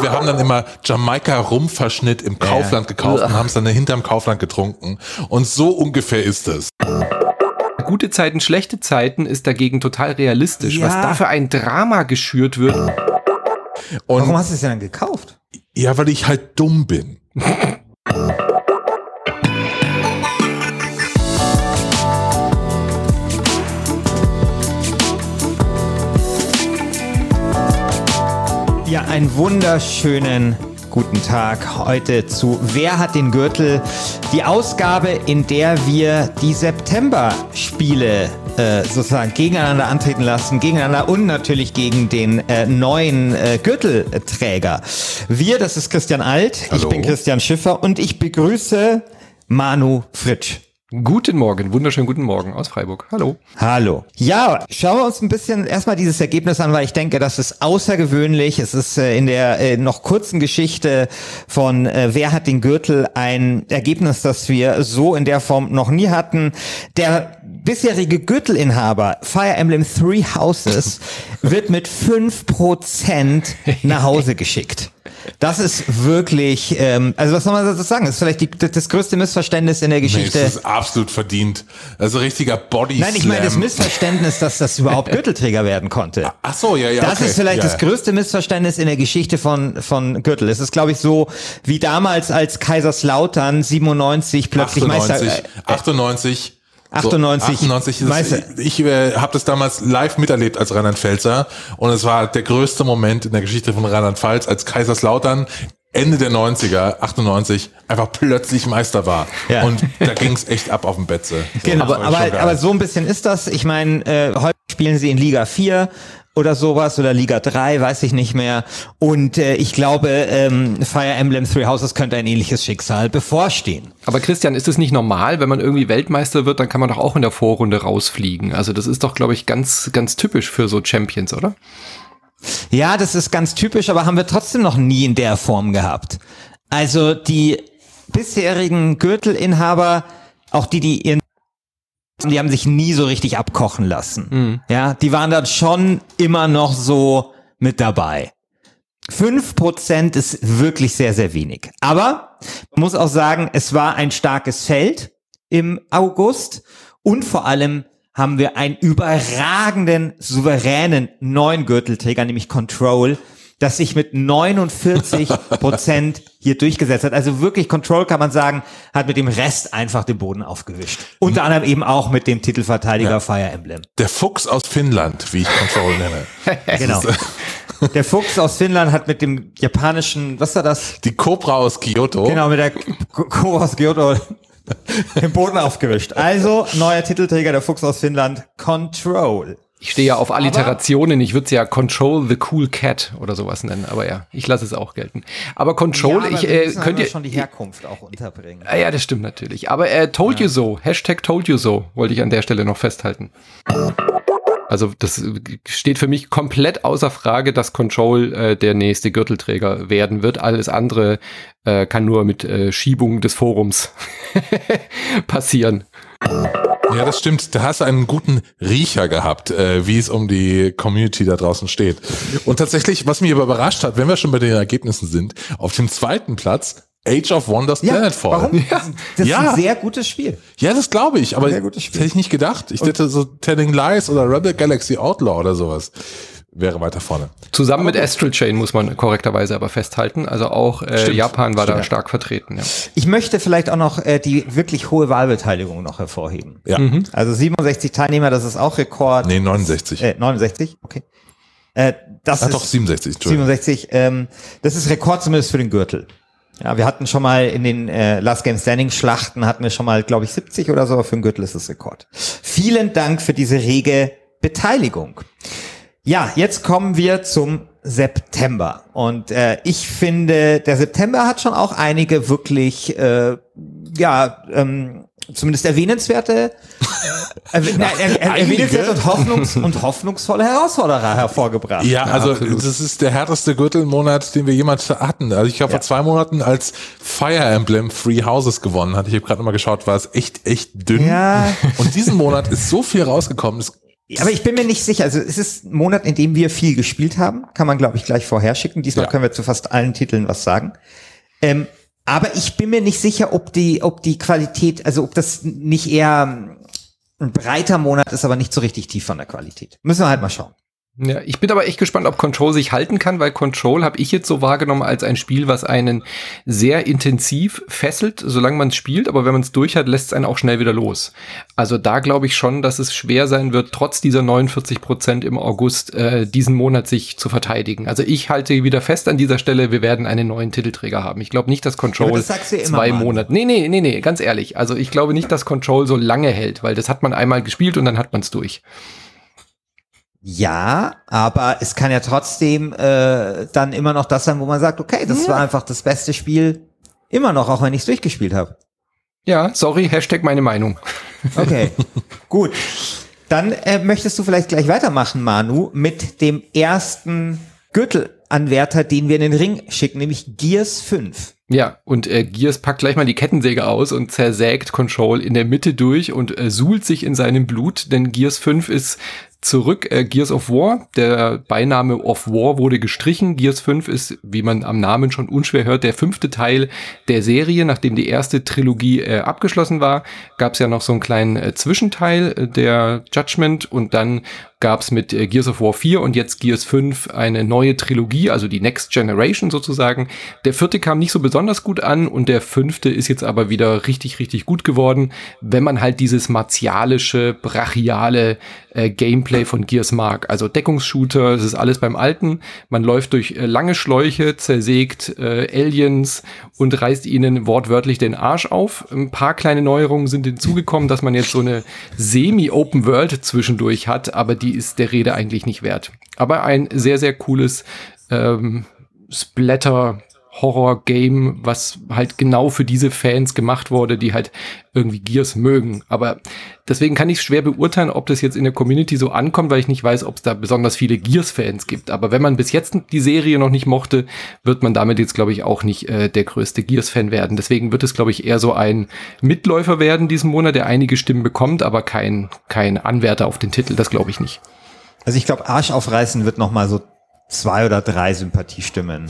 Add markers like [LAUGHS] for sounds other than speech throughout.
Und wir haben dann immer Jamaika-Rumverschnitt im Kaufland gekauft und haben es dann hinterm Kaufland getrunken. Und so ungefähr ist es. Gute Zeiten, schlechte Zeiten ist dagegen total realistisch. Ja. Was da für ein Drama geschürt wird. Und Warum hast du es denn dann gekauft? ja, weil ich halt dumm bin. [LAUGHS] einen wunderschönen guten Tag heute zu Wer hat den Gürtel? Die Ausgabe, in der wir die September-Spiele äh, sozusagen gegeneinander antreten lassen, gegeneinander und natürlich gegen den äh, neuen äh, Gürtelträger. Wir, das ist Christian Alt, Hallo. ich bin Christian Schiffer und ich begrüße Manu Fritsch. Guten Morgen, wunderschönen guten Morgen aus Freiburg. Hallo. Hallo. Ja, schauen wir uns ein bisschen erstmal dieses Ergebnis an, weil ich denke, das ist außergewöhnlich. Es ist äh, in der äh, noch kurzen Geschichte von äh, Wer hat den Gürtel ein Ergebnis, das wir so in der Form noch nie hatten. Der bisherige Gürtelinhaber Fire Emblem Three Houses [LAUGHS] wird mit fünf Prozent nach Hause geschickt. Das ist wirklich, ähm, also was soll man dazu sagen? Das ist vielleicht die, das größte Missverständnis in der Nee, es Geschichte. ist absolut verdient. Also richtiger Body Nein, ich meine das. Missverständnis, dass das überhaupt [LAUGHS] Gürtelträger werden konnte. Ach so, ja, ja. Das okay. ist vielleicht ja, das größte Missverständnis in der Geschichte von, von Gürtel. Es ist, glaube ich, so wie damals, als Kaiserslautern 97 plötzlich 98, Meister... Äh, 98. 98 98 Meister- ist, ich äh, habe das damals live miterlebt als Rheinland-Pfälzer und es war der größte Moment in der Geschichte von Rheinland-Pfalz, als Kaiserslautern Ende der 90er, 98, einfach plötzlich Meister war. Ja. Und da ging es echt ab auf dem Betze. So, Genau, aber, aber, aber so ein bisschen ist das. Ich meine, äh, heute spielen sie in Liga 4 oder sowas oder Liga 3, weiß ich nicht mehr. Und äh, ich glaube, ähm, Fire Emblem Three Houses könnte ein ähnliches Schicksal bevorstehen. Aber Christian, ist es nicht normal, wenn man irgendwie Weltmeister wird, dann kann man doch auch in der Vorrunde rausfliegen. Also das ist doch, glaube ich, ganz, ganz typisch für so Champions, oder? Ja, das ist ganz typisch, aber haben wir trotzdem noch nie in der Form gehabt. Also die bisherigen Gürtelinhaber, auch die, die ihren die haben sich nie so richtig abkochen lassen. Ja, die waren dann schon immer noch so mit dabei. Fünf Prozent ist wirklich sehr, sehr wenig. Aber man muss auch sagen, es war ein starkes Feld im August und vor allem haben wir einen überragenden, souveränen neuen Gürtelträger, nämlich Control, das sich mit 49 [LAUGHS] Prozent hier durchgesetzt hat. Also wirklich Control kann man sagen, hat mit dem Rest einfach den Boden aufgewischt. Unter anderem eben auch mit dem Titelverteidiger Fire Emblem. der Fuchs aus Finnland, wie ich Control nenne. [LAUGHS] Genau. [LAUGHS] Der Fuchs aus Finnland hat mit dem japanischen, was war das? Die Cobra aus Kyoto. Genau, mit der Ko aus Kyoto den Boden aufgewischt. Also, neuer Titelträger, der Fuchs aus Finnland, Control. Ich stehe ja auf Alliterationen. Ich würde es ja Control the Cool Cat oder sowas nennen. Aber ja, ich lasse es auch gelten. Aber Control, ich äh, könnt ihr schon die Herkunft auch unterbringen. Ah, ja, das stimmt natürlich. Aber äh, told you so, Hashtag told you so, wollte ich an der Stelle noch festhalten. Also das äh, steht für mich komplett außer Frage, dass Control äh, der nächste Gürtelträger werden wird. Alles andere äh, kann nur mit äh, Schiebung des Forums [LAUGHS] passieren. Ja, das stimmt. Da hast du einen guten Riecher gehabt, äh, wie es um die Community da draußen steht. Und tatsächlich, was mich aber überrascht hat, wenn wir schon bei den Ergebnissen sind, auf dem zweiten Platz Age of Wonders Planetfall. warum? Das ist Ja. ein sehr gutes Spiel. Ja, das glaube ich, aber das hätte ich nicht gedacht. Ich hätte so Telling Lies oder Rebel Galaxy Outlaw oder sowas wäre weiter vorne. Zusammen mit Astral Chain muss man korrekterweise aber festhalten. Also auch äh, Stimmt. Japan war da stark vertreten. Ja. Ich möchte vielleicht auch noch äh, die wirklich hohe Wahlbeteiligung noch hervorheben. Ja. Also 67 Teilnehmer, das ist auch Rekord. Nee, 69. Äh, 69, okay. Äh, das Ach ist doch, 67, Entschuldigung. 67, ähm, das ist Rekord zumindest für den Gürtel. Ja, wir hatten schon mal in den äh, Last Game Standing Schlachten hatten wir schon mal, glaube ich, 70 oder so, aber für den Gürtel ist es Rekord. Vielen Dank für diese rege Beteiligung. Ja, jetzt kommen wir zum September. Und äh, ich finde, der September hat schon auch einige wirklich, äh, ja, ähm, zumindest erwähnenswerte, [LAUGHS] äh, nein, er, er, erwähnenswerte und, hoffnungs und hoffnungsvolle Herausforderer hervorgebracht. Ja, also absolut. das ist der härteste Gürtelmonat, den wir jemals hatten. Also ich glaube, vor zwei Monaten, als Fire Emblem Free Houses gewonnen hat, ich habe gerade mal geschaut, war es echt, echt dünn. Ja. Und diesen Monat ist so viel rausgekommen, das Aber ich bin mir nicht sicher. Also es ist ein Monat, in dem wir viel gespielt haben. Kann man, glaube ich, gleich vorher schicken. Diesmal Ja. können wir zu fast allen Titeln was sagen. Ähm, aber ich bin mir nicht sicher, ob die, ob die Qualität, also ob das nicht eher ein breiter Monat ist, aber nicht so richtig tief von der Qualität. Müssen wir halt mal schauen. Ja, ich bin aber echt gespannt, ob Control sich halten kann, weil Control habe ich jetzt so wahrgenommen als ein Spiel, was einen sehr intensiv fesselt, solange man es spielt, aber wenn man es durch hat, lässt es einen auch schnell wieder los. Also da glaube ich schon, dass es schwer sein wird, trotz dieser 49 Prozent im August äh, diesen Monat sich zu verteidigen. Also ich halte wieder fest an dieser Stelle, wir werden einen neuen Titelträger haben. Ich glaube nicht, dass Control das sagst du ja immer, zwei. Monate. Nee, nee, nee, nee, ganz ehrlich. Also ich glaube nicht, dass Control so lange hält, weil das hat man einmal gespielt und dann hat man es durch. Ja, aber es kann ja trotzdem äh, dann immer noch das sein, wo man sagt, okay, das war einfach das beste Spiel immer noch, auch wenn ich es durchgespielt habe. Ja, sorry, Hashtag meine Meinung. Okay, [LAUGHS] gut. Dann äh, möchtest du vielleicht gleich weitermachen, Manu, mit dem ersten Gürtelanwärter, den wir in den Ring schicken, nämlich Gears 5. Ja, und äh, Gears packt gleich mal die Kettensäge aus und zersägt Control in der Mitte durch und äh, suhlt sich in seinem Blut, denn Gears 5 ist zurück. Äh, Gears of War, der Beiname of War wurde gestrichen. Gears 5 ist, wie man am Namen schon unschwer hört, der fünfte Teil der Serie. Nachdem die erste Trilogie äh, abgeschlossen war, gab es ja noch so einen kleinen äh, Zwischenteil, äh, der Judgment, und dann gab es mit äh, Gears of War 4 und jetzt Gears 5 eine neue Trilogie, also die Next Generation sozusagen. Der vierte kam nicht so besonders gut an und der fünfte ist jetzt aber wieder richtig, richtig gut geworden, wenn man halt dieses martialische, brachiale äh, Gameplay von Gears mag. Also Deckungsshooter, es ist alles beim Alten. Man läuft durch äh, lange Schläuche, zersägt äh, Aliens und reißt ihnen wortwörtlich den Arsch auf. Ein paar kleine Neuerungen sind hinzugekommen, dass man jetzt so eine semi-Open World zwischendurch hat, aber die ist der Rede eigentlich nicht wert. Aber ein sehr, sehr cooles ähm, Splatter Horror-Game, was halt genau für diese Fans gemacht wurde, die halt irgendwie Gears mögen. Aber deswegen kann ich schwer beurteilen, ob das jetzt in der Community so ankommt, weil ich nicht weiß, ob es da besonders viele Gears-Fans gibt. Aber wenn man bis jetzt die Serie noch nicht mochte, wird man damit jetzt, glaube ich, auch nicht äh, der größte Gears-Fan werden. Deswegen wird es, glaube ich, eher so ein Mitläufer werden diesen Monat, der einige Stimmen bekommt, aber kein, kein Anwärter auf den Titel. Das glaube ich nicht. Also ich glaube, Arsch aufreißen wird noch mal so zwei oder drei Sympathiestimmen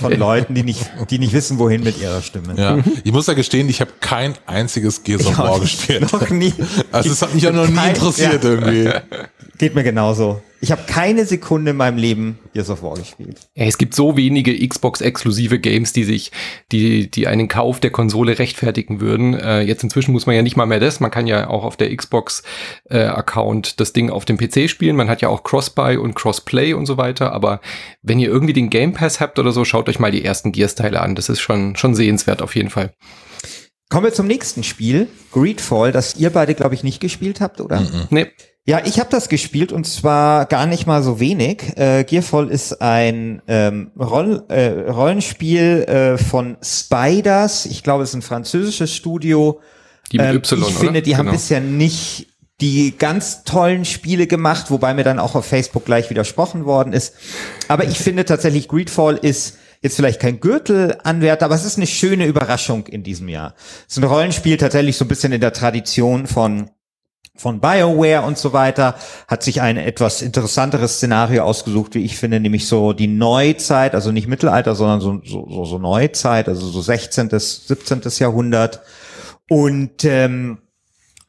von Leuten, die nicht, die nicht wissen, wohin mit ihrer Stimme. Ja, ich muss ja gestehen, ich habe kein einziges Gears of War gespielt. Noch nie. Also es hat mich ja noch nie interessiert ja. irgendwie. Geht mir genauso. Ich habe keine Sekunde in meinem Leben Gears of War gespielt. Es gibt so wenige Xbox-exklusive Games, die sich, die, die einen Kauf der Konsole rechtfertigen würden. Äh, jetzt inzwischen muss man ja nicht mal mehr das. Man kann ja auch auf der Xbox-Account das Ding auf dem PC spielen. Man hat ja auch Cross-Buy und Cross-Play und so weiter. Aber wenn ihr irgendwie den Game Pass habt oder so, schaut euch mal die ersten Gears-Teile an. Das ist schon, schon sehenswert auf jeden Fall. Kommen wir zum nächsten Spiel, Greedfall, das ihr beide, glaube ich, nicht gespielt habt, oder? Nee, Ja, ich habe das gespielt und zwar gar nicht mal so wenig. Äh, Gearfall ist ein ähm, Roll, äh, Rollenspiel äh, von Spiders. Ich glaube, es ist ein französisches Studio. die mit Ähm, Y, ich oder? finde, die haben Genau. bisher nicht die ganz tollen Spiele gemacht, wobei mir dann auch auf Facebook gleich widersprochen worden ist. Aber ich finde tatsächlich, Greedfall ist jetzt vielleicht kein Gürtelanwärter, aber es ist eine schöne Überraschung in diesem Jahr. Es ist ein Rollenspiel tatsächlich so ein bisschen in der Tradition von von BioWare und so weiter, hat sich ein etwas interessanteres Szenario ausgesucht, wie ich finde, nämlich so die Neuzeit, also nicht Mittelalter, sondern so, so, so, Neuzeit, also so 16., 17. Jahrhundert. Und ähm,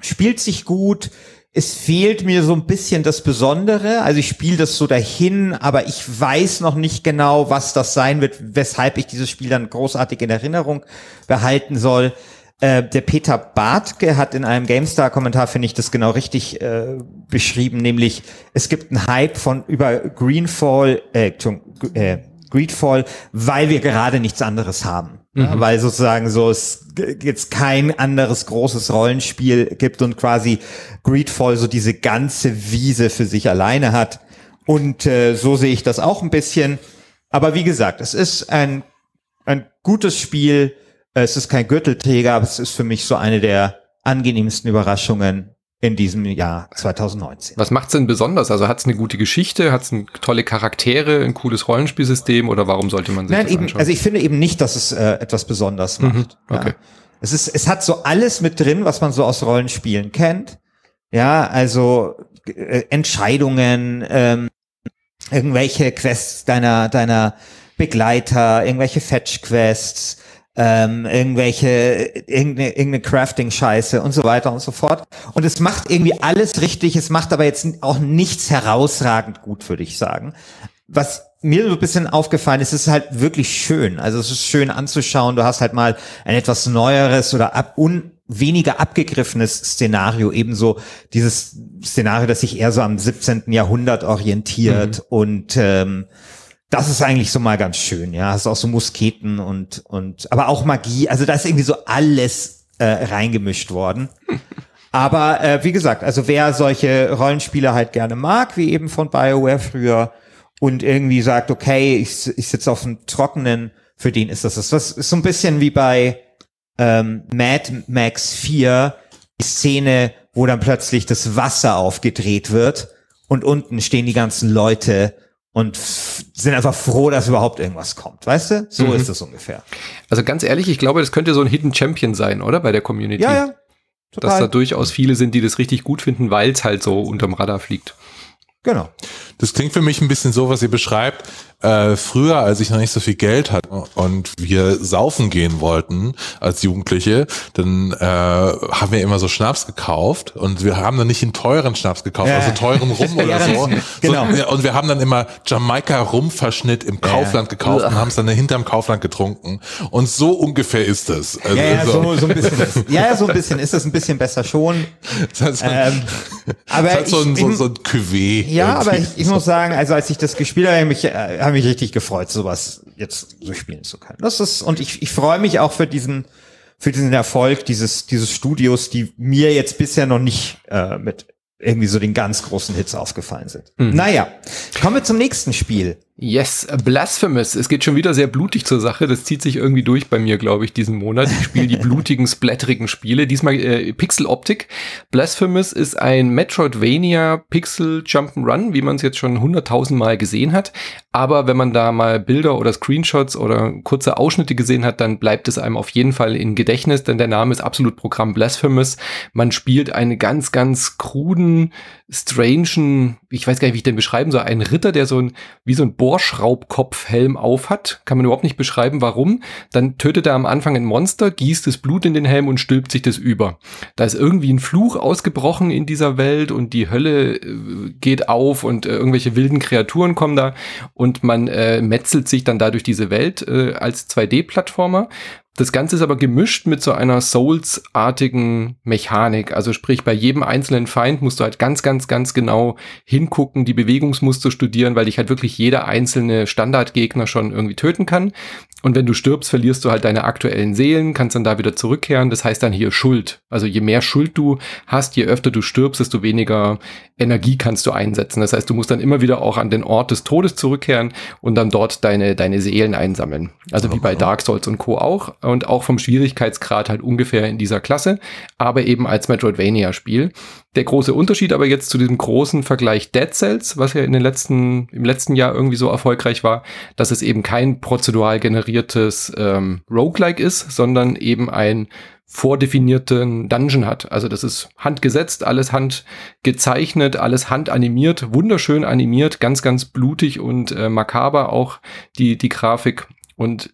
spielt sich gut. Es fehlt mir so ein bisschen das Besondere. Also ich spiele das so dahin, aber ich weiß noch nicht genau, was das sein wird, weshalb ich dieses Spiel dann großartig in Erinnerung behalten soll. Äh, der Peter Bartke hat in einem GameStar-Kommentar, finde ich, das genau richtig äh, beschrieben, nämlich es gibt einen Hype von über Greenfall, äh, äh, Greedfall, weil wir gerade nichts anderes haben. Ja, weil sozusagen so es jetzt kein anderes großes Rollenspiel gibt und quasi Greedfall so diese ganze Wiese für sich alleine hat. Und äh, so sehe ich das auch ein bisschen. Aber wie gesagt, es ist ein, ein gutes Spiel. Es ist kein Gürtelträger, aber es ist für mich so eine der angenehmsten Überraschungen in diesem Jahr 2019. Was macht's denn besonders? Also hat's eine gute Geschichte, hat's ein, tolle Charaktere, ein cooles Rollenspielsystem oder warum sollte man sich Nein, das eben, anschauen? also ich finde eben nicht, dass es äh, etwas besonders macht. okay. Ja. Es ist, es hat so alles mit drin, was man so aus Rollenspielen kennt. Ja, also äh, Entscheidungen, ähm, irgendwelche Quests deiner, deiner Begleiter, irgendwelche Fetch-Quests, ähm, irgendwelche, irgendeine, irgendeine Crafting-Scheiße und so weiter und so fort. Und es macht irgendwie alles richtig, es macht aber jetzt auch nichts herausragend gut, würde ich sagen. Was mir so ein bisschen aufgefallen ist, es ist halt wirklich schön. Also es ist schön anzuschauen. Du hast halt mal ein etwas neueres oder ab, un, weniger abgegriffenes Szenario, ebenso dieses Szenario, das sich eher so am 17. Jahrhundert orientiert mhm. und ähm, das ist eigentlich so mal ganz schön, ja. Hast auch so Musketen und, und, aber auch Magie. Also da ist irgendwie so alles äh, reingemischt worden. Aber äh, wie gesagt, also wer solche Rollenspiele halt gerne mag, wie eben von BioWare früher, und irgendwie sagt, okay, ich, ich sitze auf dem Trockenen, für den ist das das. Das ist so ein bisschen wie bei ähm, Mad Max 4, die Szene, wo dann plötzlich das Wasser aufgedreht wird und unten stehen die ganzen Leute und sind einfach froh, dass überhaupt irgendwas kommt. Weißt du? So mhm. ist es ungefähr. Also ganz ehrlich, ich glaube, das könnte so ein Hidden Champion sein, oder? Bei der Community. Ja, ja. Total. Dass da durchaus viele sind, die das richtig gut finden, weil es halt so unterm Radar fliegt. Genau. Das klingt für mich ein bisschen so, was ihr beschreibt, äh, früher, als ich noch nicht so viel Geld hatte und wir saufen gehen wollten als Jugendliche, dann äh, haben wir immer so Schnaps gekauft und wir haben dann nicht einen teuren Schnaps gekauft, ja. also teuren Rum [LAUGHS] oder ja, so. Genau. so. Und wir haben dann immer Jamaika-Rumverschnitt im Kaufland ja. gekauft und haben es dann hinterm Kaufland getrunken. Und so ungefähr ist es. Also ja, ja, so, so ein bisschen ist, ja, so ein bisschen ist es ein bisschen besser schon. [LAUGHS] Das heißt, ähm, aber das heißt so, ein, so, so ein Cuvée. Ja, aber ich, ich muss sagen, also als ich das gespielt habe, habe ich, äh, hab mich richtig gefreut, sowas jetzt so spielen zu können. Das ist, und ich, ich freue mich auch für diesen, für diesen Erfolg dieses, dieses Studios, die mir jetzt bisher noch nicht äh, mit irgendwie so den ganz großen Hits aufgefallen sind. Mhm. Naja, kommen wir zum nächsten Spiel. Yes, Blasphemous. Es geht schon wieder sehr blutig zur Sache. Das zieht sich irgendwie durch bei mir, glaube ich, diesen Monat. Ich spiele die [LAUGHS] blutigen, splatterigen Spiele. Diesmal äh, Pixel Optik. Blasphemous ist ein Metroidvania Pixel Jump'n'Run, wie man es jetzt schon hunderttausend Mal gesehen hat. Aber wenn man da mal Bilder oder Screenshots oder kurze Ausschnitte gesehen hat, dann bleibt es einem auf jeden Fall in Gedächtnis, denn der Name ist absolut Programm Blasphemous. Man spielt einen ganz, ganz kruden, strangen, ich weiß gar nicht, wie ich den beschreiben soll, einen Ritter, der so ein, wie so ein Bohrschraubkopfhelm auf hat. Kann man überhaupt nicht beschreiben, warum. Dann tötet er am Anfang ein Monster, gießt das Blut in den Helm und stülpt sich das über. Da ist irgendwie ein Fluch ausgebrochen in dieser Welt und die Hölle äh, geht auf und äh, irgendwelche wilden Kreaturen kommen da und man äh, metzelt sich dann dadurch diese Welt äh, als 2D-Plattformer. Das Ganze ist aber gemischt mit so einer Souls-artigen Mechanik. Also sprich, bei jedem einzelnen Feind musst du halt ganz, ganz, ganz genau hingucken, die Bewegungsmuster studieren, weil dich halt wirklich jeder einzelne Standardgegner schon irgendwie töten kann. Und wenn du stirbst, verlierst du halt deine aktuellen Seelen, kannst dann da wieder zurückkehren. Das heißt dann hier Schuld. Also je mehr Schuld du hast, je öfter du stirbst, desto weniger Energie kannst du einsetzen. Das heißt, du musst dann immer wieder auch an den Ort des Todes zurückkehren und dann dort deine, deine Seelen einsammeln. Also wie bei Dark Souls und Co. auch. Und auch vom Schwierigkeitsgrad halt ungefähr in dieser Klasse, aber eben als Metroidvania-Spiel. Der große Unterschied aber jetzt zu diesem großen Vergleich Dead Cells, was ja in den letzten, im letzten Jahr irgendwie so erfolgreich war, dass es eben kein prozedural generiertes ähm, Roguelike ist, sondern eben ein vordefinierten Dungeon hat. Also das ist handgesetzt, alles handgezeichnet, alles handanimiert, wunderschön animiert, ganz, ganz blutig und äh, makaber auch die, die Grafik. Und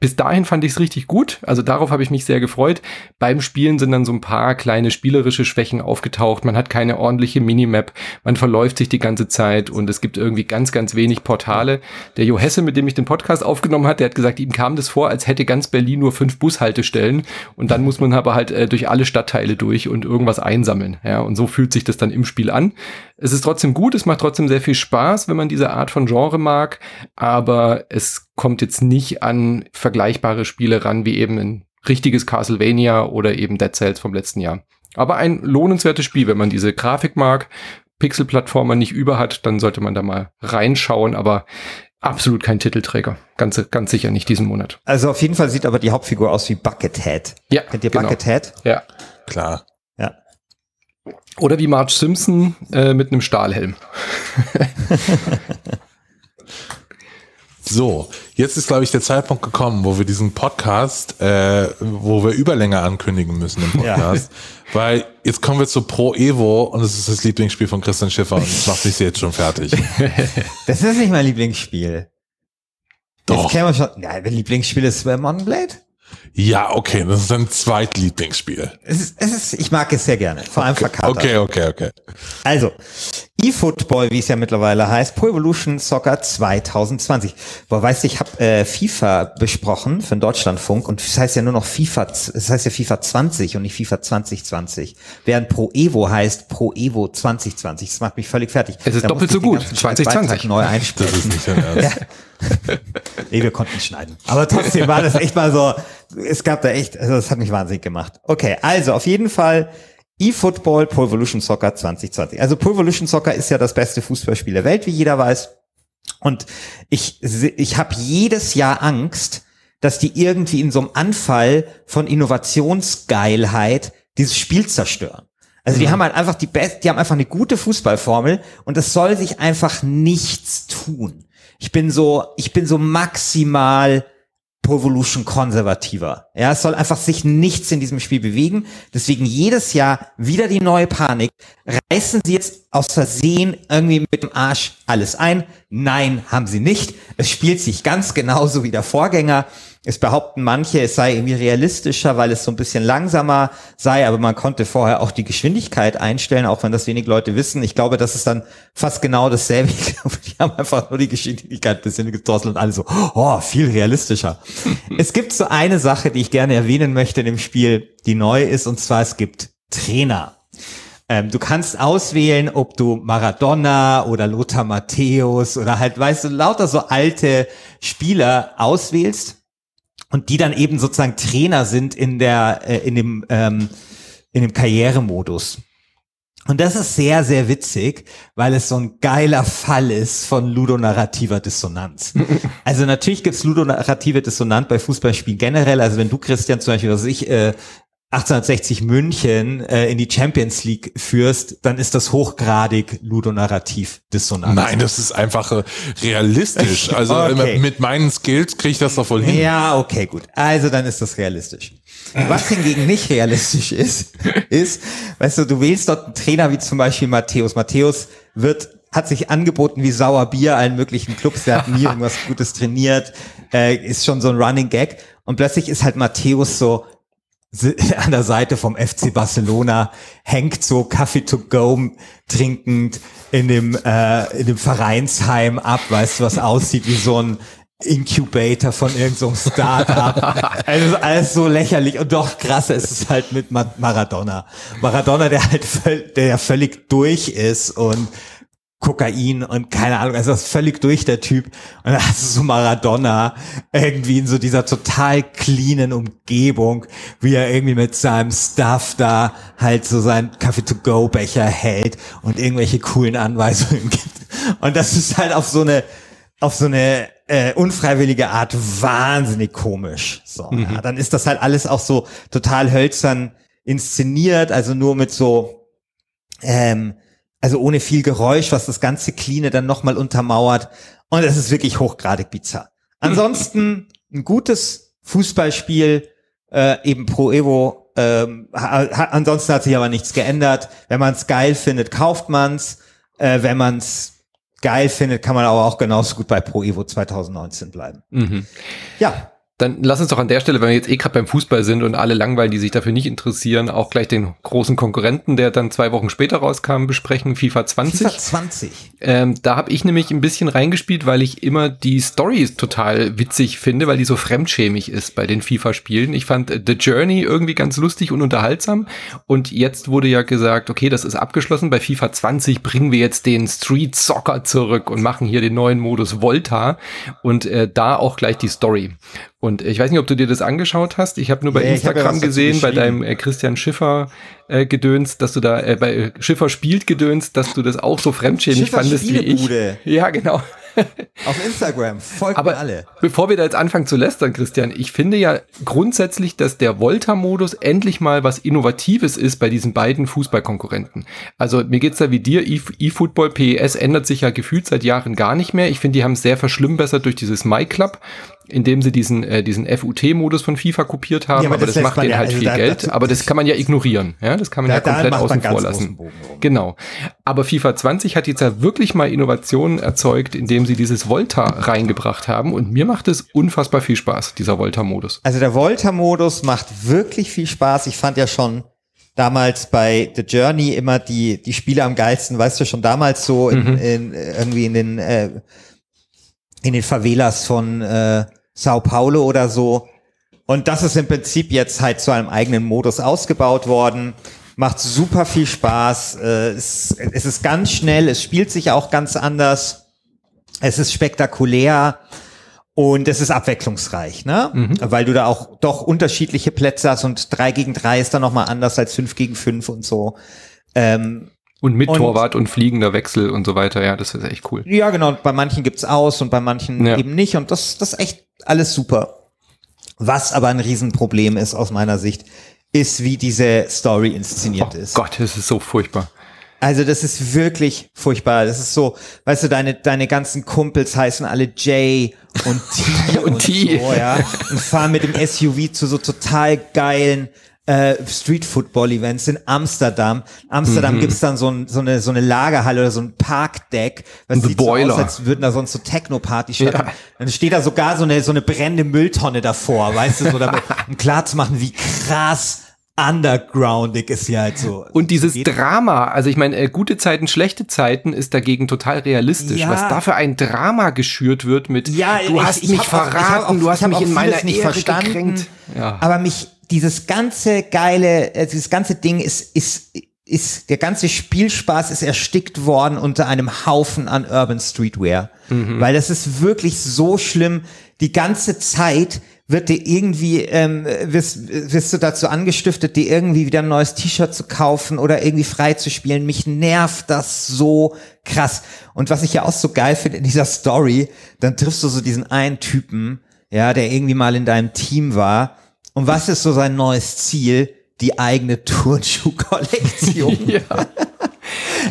bis dahin fand ich es richtig gut. Also darauf habe ich mich sehr gefreut. Beim Spielen sind dann so ein paar kleine spielerische Schwächen aufgetaucht. Man hat keine ordentliche Minimap. Man verläuft sich die ganze Zeit und es gibt irgendwie ganz, ganz wenig Portale. Der Jo Hesse, mit dem ich den Podcast aufgenommen hat, der hat gesagt, ihm kam das vor, als hätte ganz Berlin nur fünf Bushaltestellen und dann muss man aber halt äh, durch alle Stadtteile durch und irgendwas einsammeln. Ja, und so fühlt sich das dann im Spiel an. Es ist trotzdem gut, es macht trotzdem sehr viel Spaß, wenn man diese Art von Genre mag, aber es kommt jetzt nicht an vergleichbare Spiele ran, wie eben ein richtiges Castlevania oder eben Dead Cells vom letzten Jahr. Aber ein lohnenswertes Spiel, wenn man diese Grafik mag, Pixel-Plattformer nicht über hat, dann sollte man da mal reinschauen, aber absolut kein Titelträger. Ganz, ganz sicher nicht diesen Monat. Also auf jeden Fall sieht aber die Hauptfigur aus wie Buckethead. Ja. Kennt ihr genau. Buckethead? Ja. Klar. Ja. Oder wie Marge Simpson äh, mit einem Stahlhelm. [LAUGHS] So, jetzt ist, glaube ich, der Zeitpunkt gekommen, wo wir diesen Podcast, äh, wo wir Überlänge ankündigen müssen im Podcast. Ja. Weil jetzt kommen wir zu Pro Evo und es ist das Lieblingsspiel von Christian Schiffer und das macht mich jetzt schon fertig. [LAUGHS] das ist nicht mein Lieblingsspiel. Doch. Jetzt kennen wir schon. Ja, mein Lieblingsspiel ist Modern Blade. Ja, okay, das ist dein Zweitlieblingsspiel. Es ist, es ist, ich mag es sehr gerne, vor allem okay. verkatert. Okay, okay, okay. Also, eFootball, wie es ja mittlerweile heißt, Pro Evolution Soccer 2020. Boah, weißt du, ich habe äh, FIFA besprochen für den Deutschlandfunk und das heißt ja nur noch FIFA, das heißt ja FIFA 20 und nicht FIFA 2020. Während Pro Evo heißt Pro Evo 2020. Das macht mich völlig fertig. Es ist Da doppelt so gut. ganzen 2020. Beitrag neu Das einsprechen. ist nicht. [LAUGHS] Ja. [LAUGHS] nee, wir konnten schneiden. Aber trotzdem war das echt mal so, es gab da echt, also das hat mich wahnsinnig gemacht. Okay, also auf jeden Fall eFootball Pro Evolution Soccer 2020. Also Pro Evolution Soccer ist ja das beste Fußballspiel der Welt, wie jeder weiß. Und ich, ich habe jedes Jahr Angst, dass die irgendwie in so einem Anfall von Innovationsgeilheit dieses Spiel zerstören. Also die haben halt einfach die best, die haben einfach eine gute Fußballformel und es soll sich einfach nichts tun. Ich bin so, ich bin so maximal Pro Evolution konservativer. Ja, es soll einfach sich nichts in diesem Spiel bewegen. Deswegen jedes Jahr wieder die neue Panik. Reißen sie jetzt aus Versehen irgendwie mit dem Arsch alles ein? Nein, haben sie nicht. Es spielt sich ganz genauso wie der Vorgänger. Es behaupten manche, es sei irgendwie realistischer, weil es so ein bisschen langsamer sei, aber man konnte vorher auch die Geschwindigkeit einstellen, auch wenn das wenig Leute wissen. Ich glaube, das ist dann fast genau dasselbe. [LAUGHS] Ich glaube, die haben einfach nur die Geschwindigkeit ein bisschen gedrosselt und alle so, oh, viel realistischer. [LAUGHS] es gibt so eine Sache, die ich gerne erwähnen möchte in dem Spiel, die neu ist, und zwar es gibt Trainer. Ähm, du kannst auswählen, ob du Maradona oder Lothar Matthäus oder halt, weißt du, lauter so alte Spieler auswählst und die dann eben sozusagen Trainer sind in der äh, in dem ähm, in dem Karrieremodus. Und das ist sehr sehr witzig, weil es so ein geiler Fall ist von ludonarrativer Dissonanz. [LAUGHS] also natürlich gibt's ludonarrative Dissonanz bei Fußballspielen generell. Also wenn du Christian zum Beispiel, was ich äh, 1860 München äh, in die Champions League führst, dann ist das hochgradig ludonarrativ dissonant. Nein, das ist einfach äh, realistisch. [LAUGHS] Also Okay. mit meinen Skills kriege ich das doch wohl hin. Ja, okay, gut. Also dann ist das realistisch. Was hingegen nicht realistisch ist, ist, weißt du, du wählst dort einen Trainer wie zum Beispiel Matthäus. Matthäus wird hat sich angeboten wie Sauerbier allen möglichen Clubs, der hat nie [LAUGHS] irgendwas Gutes trainiert, äh, ist schon so ein Running Gag und plötzlich ist halt Matthäus so [LAUGHS] an der Seite vom FC Barcelona, hängt so Kaffee to go trinkend in dem, äh, in dem Vereinsheim ab, weißt du, was aussieht wie so ein Incubator von irgendeinem so Start-up. [LAUGHS] Also alles so lächerlich und doch krasser ist es halt mit Ma Maradona. Maradona, der halt der ja völlig durch ist und Kokain und keine Ahnung, also das ist völlig durch der Typ. Und dann hast du so Maradona irgendwie in so dieser total cleanen Umgebung, wie er irgendwie mit seinem Stuff da halt so seinen Kaffee-to-go-Becher hält und irgendwelche coolen Anweisungen gibt. Und das ist halt auf so eine, auf so eine äh, unfreiwillige Art wahnsinnig komisch. So, ja, dann ist das halt alles auch so total hölzern inszeniert, also nur mit so ähm, also ohne viel Geräusch, was das ganze Cleane dann nochmal untermauert. Und es ist wirklich hochgradig bizarr. [LAUGHS] Ansonsten ein gutes Fußballspiel, äh, eben Pro Evo. Ähm, ha, ha, ansonsten hat sich aber nichts geändert. Wenn man es geil findet, kauft man's. Äh, wenn man es geil findet, kann man aber auch genauso gut bei Pro Evo 2019 bleiben. Mhm. Ja, Dann lass uns doch an der Stelle, wenn wir jetzt eh gerade beim Fußball sind und alle langweilen, die sich dafür nicht interessieren, auch gleich den großen Konkurrenten, der dann zwei Wochen später rauskam, besprechen, FIFA 20. FIFA 20. Ähm, da habe ich nämlich ein bisschen reingespielt, weil ich immer die Story total witzig finde, weil die so fremdschämig ist bei den FIFA-Spielen. Ich fand äh, The Journey irgendwie ganz lustig und unterhaltsam. Und jetzt wurde ja gesagt, okay, das ist abgeschlossen. Bei FIFA 20 bringen wir jetzt den Street Soccer zurück und machen hier den neuen Modus Volta und äh, da auch gleich die Story. Und ich weiß nicht, ob du dir das angeschaut hast. Ich habe nur bei ja Instagram dazu gesehen, bei deinem äh, Christian Schiffer äh, Gedöns, dass du da äh, bei äh, Schiffer spielt Gedöns, dass du das auch so fremdschämig Schiffer fandest wie ich. Ja, genau. [LAUGHS] Auf Instagram. Folgt Aber alle. bevor wir da jetzt anfangen zu lästern, Christian, ich finde ja grundsätzlich, dass der Volta-Modus endlich mal was Innovatives ist bei diesen beiden Fußballkonkurrenten. Also mir geht's da wie dir, E- eFootball, PES ändert sich ja gefühlt seit Jahren gar nicht mehr. Ich finde, die haben es sehr verschlimmbessert durch dieses MyClub, indem sie diesen, äh, diesen FUT-Modus von FIFA kopiert haben, Ja, aber aber, das das, macht denen ja- halt also viel da- Geld, dazu- aber das kann man ja ignorieren. Ja, das kann man Da- ja komplett außen vor lassen. Genau. Aber FIFA 20 hat jetzt ja wirklich mal Innovationen erzeugt, indem sie dieses Volta reingebracht haben. Und mir macht es unfassbar viel Spaß, dieser Volta-Modus. Also der Volta-Modus macht wirklich viel Spaß. Ich fand ja schon damals bei The Journey immer die, die Spiele am geilsten, weißt du, schon damals so in, in, äh, irgendwie in den, äh, in den Favelas von äh, Sao Paulo oder so. Und das ist im Prinzip jetzt halt zu einem eigenen Modus ausgebaut worden. Macht super viel Spaß. Äh, es, es ist ganz schnell, es spielt sich auch ganz anders. Es ist spektakulär. Und es ist abwechslungsreich, ne? Weil du da auch doch unterschiedliche Plätze hast und drei gegen drei ist dann nochmal anders als fünf gegen fünf und so. Ähm, Und mit Und- Torwart und fliegender Wechsel und so weiter. Ja, das ist echt cool. ja, genau. Und bei manchen gibt's aus und bei manchen Ja. eben nicht. Und das, das ist echt alles super. Was aber ein Riesenproblem ist aus meiner Sicht, ist, wie diese Story inszeniert Oh ist. Gott, das ist so furchtbar. Also das ist wirklich furchtbar. Das ist so, weißt du, deine, deine ganzen Kumpels heißen alle Jay und T [LAUGHS] Und T. so, ja. Und fahren mit dem SUV zu so total geilen äh, Street Football Events in Amsterdam. Amsterdam Mhm. gibt's dann so, ein, so, eine, so eine Lagerhalle oder so ein Parkdeck. Was The sieht so Boiler. aus, als würden da sonst so stattfinden. Ja. Dann steht da sogar so eine, so eine brennende Mülltonne davor, weißt du, so damit, [LAUGHS] um klar zu machen, wie krass undergroundig ist hier halt so. Und dieses geht. Drama, also ich meine, äh, gute Zeiten, schlechte Zeiten ist dagegen total realistisch. Ja. Was da für ein Drama geschürt wird mit, Ja, du ich- hast ich mich hab auch- verraten, auch- du hast mich in meiner nicht Ehre verstanden. gekränkt. Ja. Aber mich, dieses ganze geile, äh, dieses ganze Ding ist, ist, ist, der ganze Spielspaß ist erstickt worden unter einem Haufen an Urban Streetwear. Weil das ist wirklich so schlimm. Die ganze Zeit wird dir irgendwie, ähm, wirst, wirst du dazu angestiftet, dir irgendwie wieder ein neues T-Shirt zu kaufen oder irgendwie frei zu spielen. Mich nervt das so krass. Und was ich ja auch so geil finde in dieser Story, dann triffst du so diesen einen Typen, ja, der irgendwie mal in deinem Team war. Und was ist so sein neues Ziel? Die eigene Turnschuh-Kollektion. [LAUGHS] ja.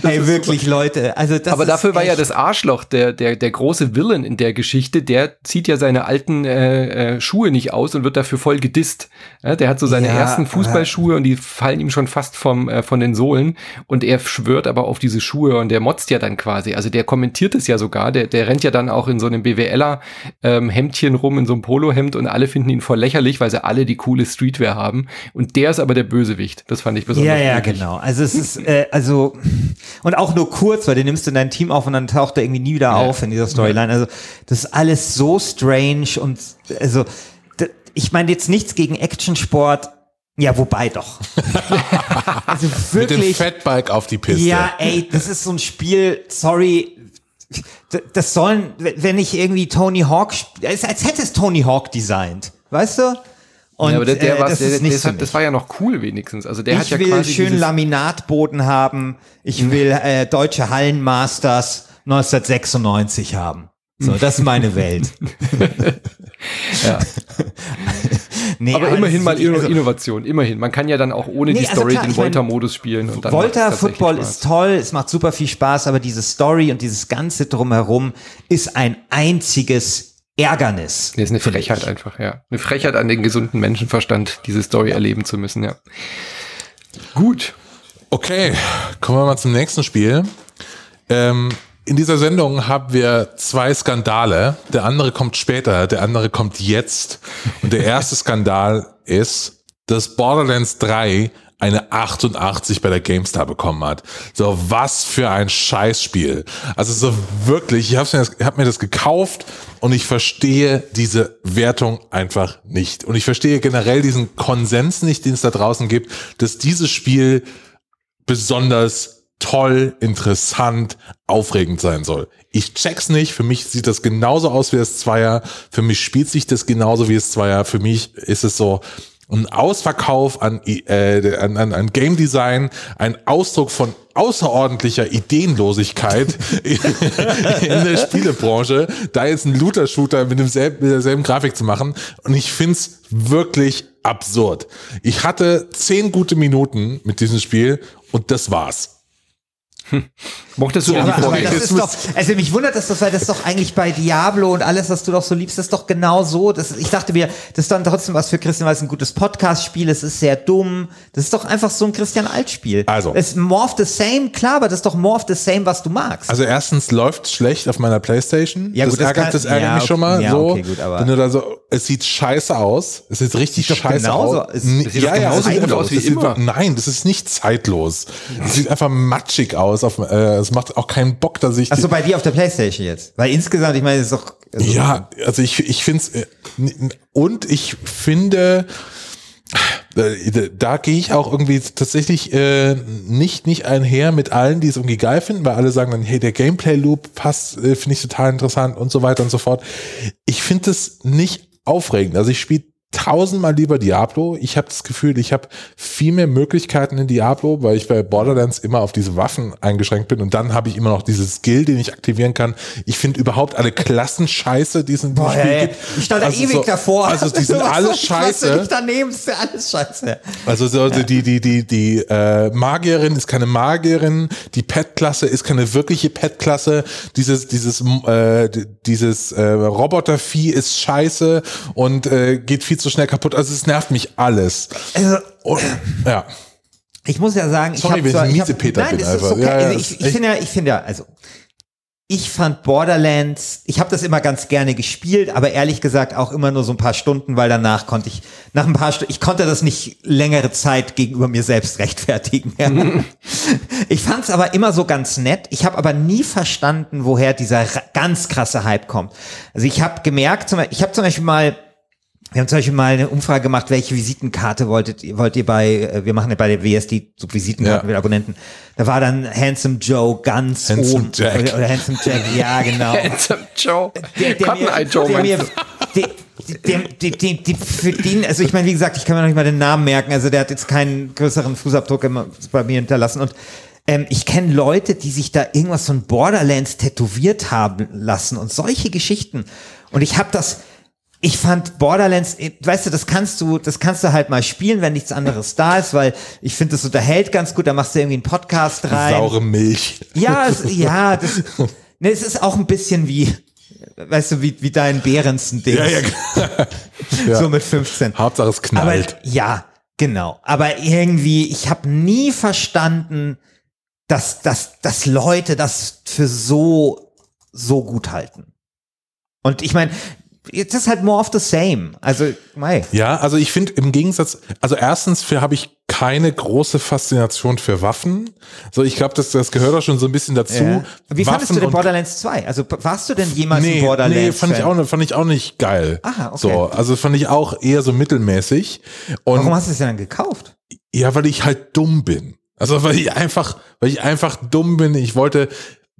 Ey, wirklich, Leute. Also das Aber dafür war ja das Arschloch, der, der, der große Villain in der Geschichte, der zieht ja seine alten äh, äh, Schuhe nicht aus und wird dafür voll gedisst. Ja, der hat so seine Ja, ersten Fußballschuhe und die fallen ihm schon fast vom, äh, von den Sohlen und er schwört aber auf diese Schuhe und der motzt ja dann quasi. Also der kommentiert es ja sogar, der, der rennt ja dann auch in so einem BWLer ähm, Hemdchen rum, in so einem Polohemd und alle finden ihn voll lächerlich, weil sie alle die coole Streetwear haben. Und der ist aber der Bösewicht. Das fand ich besonders Ja, ja, mutig. genau. Also es ist, äh, also, und auch nur kurz, weil den nimmst du in dein Team auf und dann taucht er irgendwie nie wieder auf in dieser Storyline. Also das ist alles so strange und also, ich meine jetzt nichts gegen Actionsport. Ja, wobei doch. [LAUGHS] also Mit dem wirklich. Fatbike auf die Piste. Ja, ey, das ist so ein Spiel, sorry. Das sollen, wenn ich irgendwie Tony Hawk, als hätte es Tony Hawk designt, weißt du? Und ja, aber der, der, äh, war, das der, der, das, hat, das war ja noch cool wenigstens. Also der hat ich ja will quasi schön Laminatboden haben. Ich will äh, deutsche Hallenmasters 1996 haben. So, das ist meine Welt. [LAUGHS] Ja. [LAUGHS] Nee, Aber das immerhin mal Inno also- Innovation, immerhin. Man kann ja dann auch ohne Nee, die also Story klar, den Volta-Modus spielen. Und dann Volta Football ist toll, es macht super viel Spaß, aber diese Story und dieses ganze drumherum ist ein einziges Ärgernis. Nee, ist eine Frechheit ich. einfach, ja. Eine Frechheit an den gesunden Menschenverstand, diese Story erleben zu müssen, ja. Gut. Okay, kommen wir mal zum nächsten Spiel. Ähm, in dieser Sendung haben wir zwei Skandale. Der andere kommt später, der andere kommt jetzt. Und der erste Skandal [LAUGHS] ist, dass Borderlands 3 eine 88 bei der GameStar bekommen hat. So, was für ein Scheißspiel. Also so wirklich, ich habe mir, hab mir das gekauft und ich verstehe diese Wertung einfach nicht. Und ich verstehe generell diesen Konsens nicht, den es da draußen gibt, dass dieses Spiel besonders toll, interessant, aufregend sein soll. Ich check's nicht. Für mich sieht das genauso aus wie das Zweier. Für mich spielt sich das genauso wie das Zweier. Für mich ist es so, ein Ausverkauf an, äh, an, an, an Game Design, ein Ausdruck von außerordentlicher Ideenlosigkeit [LAUGHS] in der Spielebranche, da jetzt einen Looter-Shooter mit, demselben, mit derselben Grafik zu machen. Und ich find's wirklich absurd. Ich hatte zehn gute Minuten mit diesem Spiel und das war's. Mochtest du Ja, die aber, aber das ist doch, also mich wundert das weil das doch eigentlich bei Diablo und alles, was du doch so liebst, das ist doch genau so. Das, ich dachte mir, das ist dann trotzdem was für Christian, weil es ein gutes Podcast-Spiel, es ist sehr dumm. Das ist doch einfach so ein Christian Alt-Spiel. Also. Es ist more of the same, klar, aber das ist doch more of the same, was du magst. Also erstens läuft schlecht auf meiner Playstation. Ja, das gut, das ärgert, kann- das ärgert ja, mich schon mal. okay, ja, so, okay, gut, aber- wenn du da so, es sieht scheiße aus. Es sieht richtig Sieht scheiße genauso- aus. es- sieht doch genauso es sieht einfach- aus wie sieht immer. einfach- Nein, das ist nicht zeitlos. Es sieht einfach matschig aus. Auf, äh, es macht auch keinen Bock, dass ich. Achso, bei dir auf der Playstation jetzt. Weil insgesamt, ich meine, es ist doch. Also, Ja, also ich, ich finde es, und ich finde, äh, da gehe ich auch irgendwie tatsächlich äh, nicht, nicht einher mit allen, die es irgendwie geil finden, weil alle sagen dann, hey, der Gameplay-Loop passt, äh, finde ich total interessant und so weiter und so fort. Ich finde es nicht aufregend. Also ich spiele tausendmal lieber Diablo. Ich habe das Gefühl, ich habe viel mehr Möglichkeiten in Diablo, weil ich bei Borderlands immer auf diese Waffen eingeschränkt bin und dann habe ich immer noch dieses Skill, den ich aktivieren kann. Ich finde überhaupt alle Klassen scheiße, die es in diesem Boah, Spiel ey, gibt. ich stand da Also ewig so- davor. Also die sind [LAUGHS] alle soll scheiße. ich daneben ist ja alles scheiße. Also so, die, die, die, die äh, Magierin ist keine Magierin, die Pet-Klasse ist keine wirkliche Pet-Klasse, dieses, dieses, äh, dieses äh, Robotervieh ist scheiße und äh, geht viel zu schnell kaputt. Also es nervt mich alles. Also, Und, ja. Ich muss ja sagen, Sorry, ich habe ich hab, Miesepeter nein, bin einfach. okay. Ja, also ich, ich finde ja, ich finde ja, also ich fand Borderlands, ich habe das immer ganz gerne gespielt, aber ehrlich gesagt auch immer nur so ein paar Stunden, weil danach konnte ich nach ein paar Stunden, ich konnte das nicht längere Zeit gegenüber mir selbst rechtfertigen. Ja. [LAUGHS] [LAUGHS] ich fand es aber immer so ganz nett. Ich habe aber nie verstanden, woher dieser ganz krasse Hype kommt. Also ich habe gemerkt, ich habe zum Beispiel mal wir haben zum Beispiel mal eine Umfrage gemacht, welche Visitenkarte wolltet, ihr- wollt ihr bei, äh, wir machen ja bei der WSD so Visitenkarten Ja. mit Abonnenten. Da war dann Handsome Joe ganz Handsome oben. Jack. Oder, oder Handsome Jack, ja, [LAUGHS] genau. Handsome Joe. Der, der Cotton Eye Joe der mir, der, der, der, der, der, für den, also ich meine, wie gesagt, ich kann mir noch nicht mal den Namen merken, also der hat jetzt keinen größeren Fußabdruck bei mir hinterlassen und ähm, ich kenne Leute, die sich da irgendwas von Borderlands tätowiert haben lassen und solche Geschichten. Und ich habe das, ich fand Borderlands, äh, weißt du, das kannst du, das kannst du halt mal spielen, wenn nichts anderes da ist, weil ich finde, das unterhält ganz gut. Da machst du irgendwie einen Podcast rein. Saure Milch. Ja, es, ja, das, [LAUGHS] ne, es ist auch ein bisschen wie, weißt du, wie, wie dein Behrensen-Ding. Ja, ja, [LAUGHS] ja. So mit 15. Hauptsache es Aber knallt. ja, genau. Aber irgendwie, ich habe nie verstanden, dass, dass, dass Leute das für so, so gut halten. Und ich meine, jetzt ist halt more of the same. Also, mei. Ja, also ich finde im Gegensatz, also erstens für habe ich keine große Faszination für Waffen. So, ich glaube, das, das gehört auch schon so ein bisschen dazu. Ja. Wie fandest du denn Borderlands 2? Also warst du denn jemals ein Nee, Borderlands? nee, fand ich, auch, nicht- fand ich auch nicht geil. Aha, okay. So, also fand ich auch eher so mittelmäßig. Und Warum hast du es denn dann gekauft? ja, weil ich halt dumm bin. Also weil ich einfach, weil ich einfach dumm bin. Ich wollte,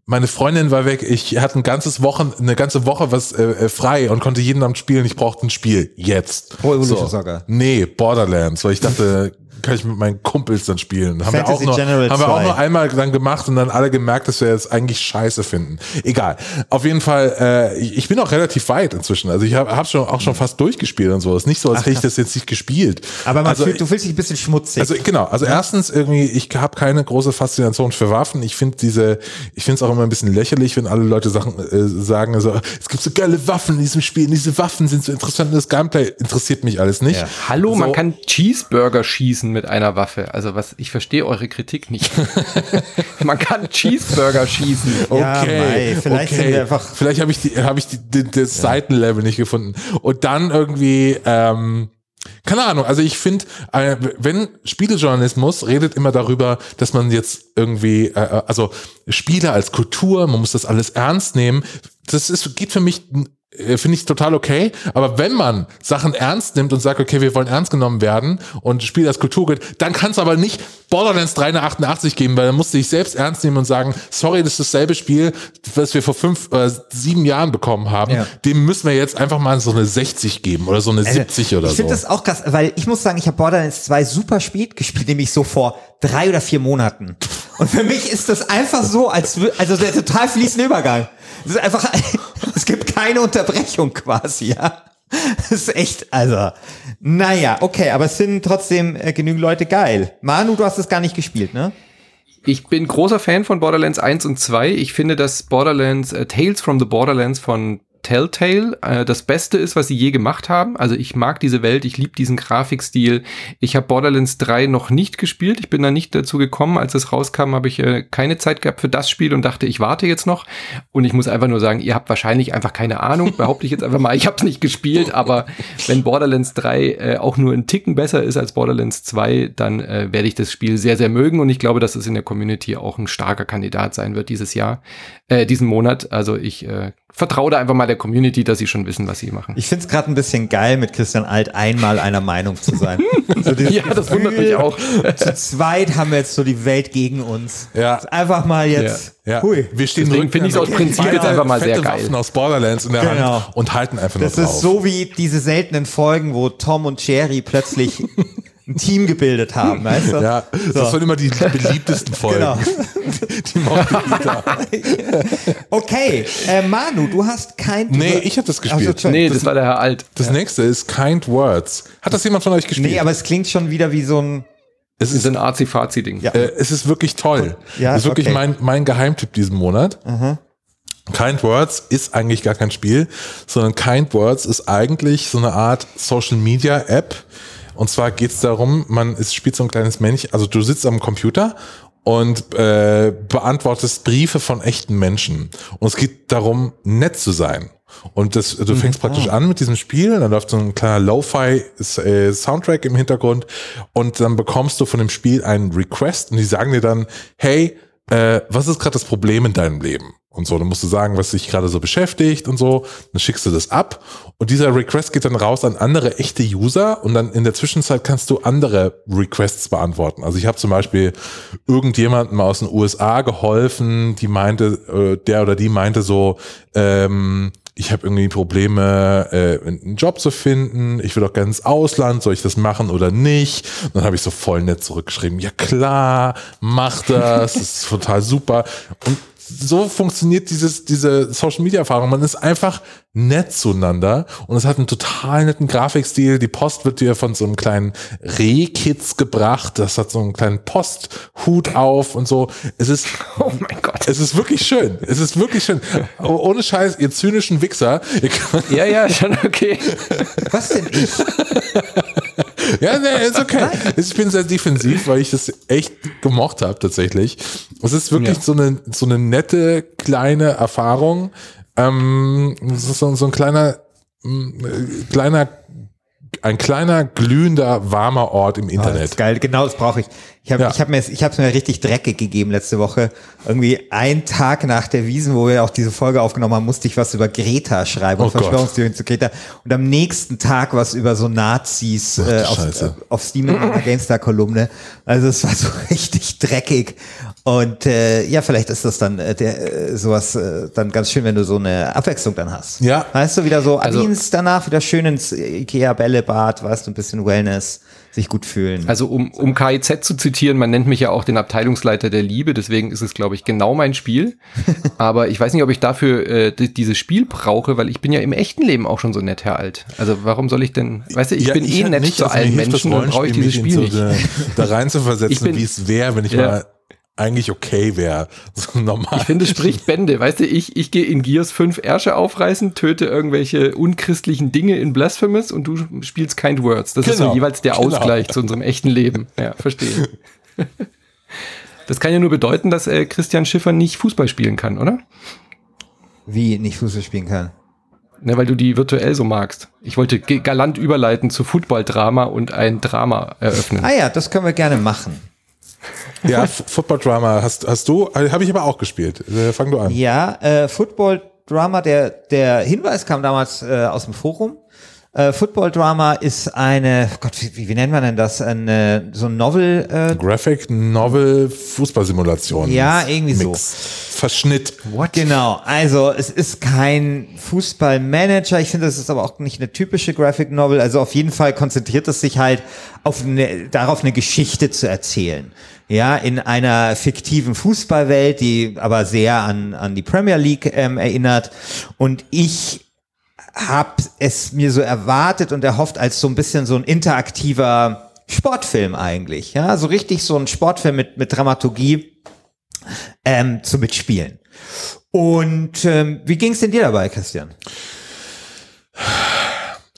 meine Freundin war weg. Ich hatte ein ganzes Wochen, eine ganze Woche was äh, äh, frei und konnte jeden Abend spielen. Ich brauchte ein Spiel jetzt. Evolution Soccer. Nee, Borderlands, weil ich dachte, kann ich mit meinen Kumpels dann spielen. Haben wir auch Fantasy nur, General haben wir auch 2. nur einmal dann gemacht und dann alle gemerkt, dass wir es eigentlich scheiße finden. Egal. Auf jeden Fall, äh, ich, bin auch relativ weit inzwischen. Also ich habe hab schon auch schon fast durchgespielt und so. Es ist nicht so, als hätte ich das jetzt nicht gespielt. Aber man also, fühlt, du fühlst dich ein bisschen schmutzig. also genau, also erstens irgendwie, ich habe keine große Faszination für Waffen. Ich finde diese, ich finde es auch immer ein bisschen lächerlich, wenn alle Leute Sachen äh, sagen, also, es gibt so geile Waffen in diesem Spiel, diese Waffen sind so interessant, das Gameplay interessiert mich alles nicht. Ja. Hallo, man So. kann Cheeseburger schießen mit einer Waffe. Also was, ich verstehe eure Kritik nicht. [LAUGHS] man kann Cheeseburger schießen. Ja, mei, vielleicht sind wir einfach- Vielleicht habe ich die, habe ich die, die, das Seitenlevel nicht gefunden. Und dann irgendwie, ähm, keine Ahnung, also ich finde, äh, wenn Spielejournalismus redet immer darüber, dass man jetzt irgendwie, äh, also Spiele als Kultur, man muss das alles ernst nehmen. Das ist, geht für mich äh, finde ich total okay. Aber wenn man Sachen ernst nimmt und sagt, okay, wir wollen ernst genommen werden und Spiel als Kulturgut, dann kann es aber nicht Borderlands 3 nach 88 geben, weil dann musste ich selbst ernst nehmen und sagen, sorry, das ist dasselbe Spiel, was wir vor fünf, äh, sieben Jahren bekommen haben. Ja. Dem müssen wir jetzt einfach mal so eine 60 geben oder so eine 70 oder Also, ich finde so. das auch krass, weil ich muss sagen, ich habe Borderlands 2 super spät gespielt, nämlich so vor drei oder vier Monaten. Und für mich ist das einfach so, als also der total fließende Übergang. Es ist einfach, [LAUGHS] es gibt keine Unterbrechung quasi, ja. Das ist echt, also, naja, okay, aber es sind trotzdem äh, genügend Leute geil. Manu, du hast es gar nicht gespielt, ne? Ich bin großer Fan von Borderlands 1 und 2. Ich finde, dass Borderlands, äh, Tales from the Borderlands von Telltale äh, das Beste ist, was sie je gemacht haben. Also ich mag diese Welt, ich liebe diesen Grafikstil. Ich habe Borderlands 3 noch nicht gespielt. Ich bin da nicht dazu gekommen. Als es rauskam, habe ich äh, keine Zeit gehabt für das Spiel und dachte, ich warte jetzt noch. Und ich muss einfach nur sagen, ihr habt wahrscheinlich einfach keine Ahnung. Behaupte ich jetzt einfach mal, ich habe es nicht gespielt. Aber wenn Borderlands 3 äh, auch nur einen Ticken besser ist als Borderlands 2, dann äh, werde ich das Spiel sehr, sehr mögen. Und ich glaube, dass es in der Community auch ein starker Kandidat sein wird dieses Jahr, äh, diesen Monat. Also ich äh, vertraue da einfach mal der Community, dass sie schon wissen, was sie machen. Ich find's es gerade ein bisschen geil, mit Christian Alt einmal einer Meinung zu sein. [LAUGHS] So Ja, das wundert mich auch. Zu zweit haben wir jetzt so die Welt gegen uns. Ja. Einfach mal jetzt. Ja, Hui. wir stehen Deswegen finde ich's an aus Prinzip jetzt einfach mal sehr geil. Waffen aus Borderlands in der Genau. Hand und halten einfach Das nur ist drauf. so wie diese seltenen Folgen, wo Tom und Jerry plötzlich [LAUGHS] ein Team gebildet haben, weißt du? ja, das waren immer die beliebtesten [LAUGHS] Folgen. Genau. [LAUGHS] Die mochte jeder. [LAUGHS] Okay, äh, Manu, du hast kein. Nee, ich hab das gespielt. Also. Nee, das war der Herr Alt. Das nächste ist Kind Words. Hat das jemand von euch gespielt? nee, aber es klingt schon wieder wie so ein. es Das ist, ein Arzi-Fazi-Ding. Ja. äh, es ist wirklich toll. Ja, es ist wirklich okay. mein, mein Geheimtipp diesen Monat. Kind Words ist eigentlich gar kein Spiel, sondern Kind Words ist eigentlich so eine Art Social Media App. Und zwar geht es darum, man ist, spielt so ein kleines Männchen, also du sitzt am Computer und äh, beantwortest Briefe von echten Menschen. Und es geht darum, nett zu sein. Und das, du fängst praktisch an mit diesem Spiel, dann läuft so ein kleiner Lo-Fi äh, Soundtrack im Hintergrund und dann bekommst du von dem Spiel einen Request und die sagen dir dann, hey, äh, was ist gerade das Problem in deinem Leben? Und so, dann musst du sagen, was dich gerade so beschäftigt und so, dann schickst du das ab und dieser Request geht dann raus an andere echte User und dann in der Zwischenzeit kannst du andere Requests beantworten. Also ich habe zum Beispiel irgendjemandem aus den USA geholfen, die meinte, äh, der oder die meinte so, ähm, ich habe irgendwie Probleme, äh, einen Job zu finden. Ich will doch ins Ausland. Soll ich das machen oder nicht? Und dann habe ich so voll nett zurückgeschrieben. Ja klar, mach das. Das ist total super. Und so funktioniert dieses, diese Social Media Erfahrung. Man ist einfach nett zueinander und es hat einen total netten Grafikstil. Die Post wird dir von so einem kleinen Rehkitz gebracht. Das hat so einen kleinen Posthut auf und so. Es ist, [LAUGHS] Oh mein Gott. es ist wirklich schön. Es ist wirklich schön. Oh, Ohne Scheiß, ihr zynischen Wichser. Ihr Ja, ja, schon okay. Was denn ich? [LAUGHS] ja, nee, ist okay. Ich bin sehr defensiv, weil ich das echt gemocht habe tatsächlich. Es ist wirklich Ja. so eine so eine nette kleine Erfahrung. Ähm, so, so ein kleiner äh, kleiner ein kleiner glühender warmer Ort im Oh, das Internet. ist geil, genau das brauche ich. Ich habe Ja. ich hab mir ich hab's mir richtig dreckig gegeben letzte Woche. Irgendwie einen Tag nach der Wiesen, wo wir auch diese Folge aufgenommen haben, musste ich was über Greta schreiben Oh und. Verschwörungstheorien zu Greta. Und am nächsten Tag was über so Nazis äh, auf, Scheiße. auf Steam in einer GameStar-Kolumne. Also es war so [LAUGHS] richtig dreckig. Und äh, ja, vielleicht ist das dann äh, der, äh, sowas äh, dann ganz schön, wenn du so eine Abwechslung dann hast. Ja. Weißt du, wieder so Also- Dienst danach wieder schön ins Ikea-Bällebad, weißt du, ein bisschen Wellness, sich gut fühlen. Also um, um KIZ zu zitieren, man nennt mich ja auch den Abteilungsleiter der Liebe, deswegen ist es, glaube ich, genau mein Spiel. [LAUGHS] Aber ich weiß nicht, ob ich dafür äh, di- dieses Spiel brauche, weil ich bin ja im echten Leben auch schon so nett, Herr Alt. Also warum soll ich denn, weißt du, ich Ja, bin eh halt nett nicht, zu also allen Menschen, dann brauche ich dieses Spiel in nicht. so Da, da rein zu versetzen, Ich wie es wäre, wenn ich Ja. mal eigentlich okay wäre. [LAUGHS] So normal. Ich finde, es spricht Bände. Weißt du, ich, ich gehe in Gears 5 Ärsche aufreißen, töte irgendwelche unchristlichen Dinge in Blasphemous und du spielst Kind Words. Das ist Genau, so jeweils der genau. Ausgleich zu unserem echten Leben. Ja, verstehe. [LAUGHS] Das kann ja nur bedeuten, dass äh, Christian Schiffer nicht Fußball spielen kann, oder? Wie nicht Fußball spielen kann. Ne, weil du die virtuell so magst. Ich wollte galant überleiten zu Football-Drama und ein Drama eröffnen. Ah ja, das können wir gerne machen. Ja, Football Drama hast, hast du, habe ich aber auch gespielt. Äh, Fang du an. Ja, äh, Football Drama, der, der Hinweis kam damals äh, aus dem Forum. Äh, Football Drama ist eine, Gott, wie, wie nennt man denn das? Eine, so ein Novel, äh, Graphic Novel Fußballsimulation. Ja, irgendwie so. Verschnitt. What? Genau, also es ist kein Fußballmanager. Ich finde, das ist aber auch nicht eine typische Graphic Novel. Also auf jeden Fall konzentriert es sich halt auf eine, darauf, eine Geschichte zu erzählen. Ja, in einer fiktiven Fußballwelt, die aber sehr an, an die Premier League ähm, erinnert. Und ich habe es mir so erwartet und erhofft als so ein bisschen so ein interaktiver Sportfilm eigentlich. Ja, so richtig so ein Sportfilm mit, mit Dramaturgie ähm, zu mitspielen. Und ähm, wie ging es denn dir dabei, Christian?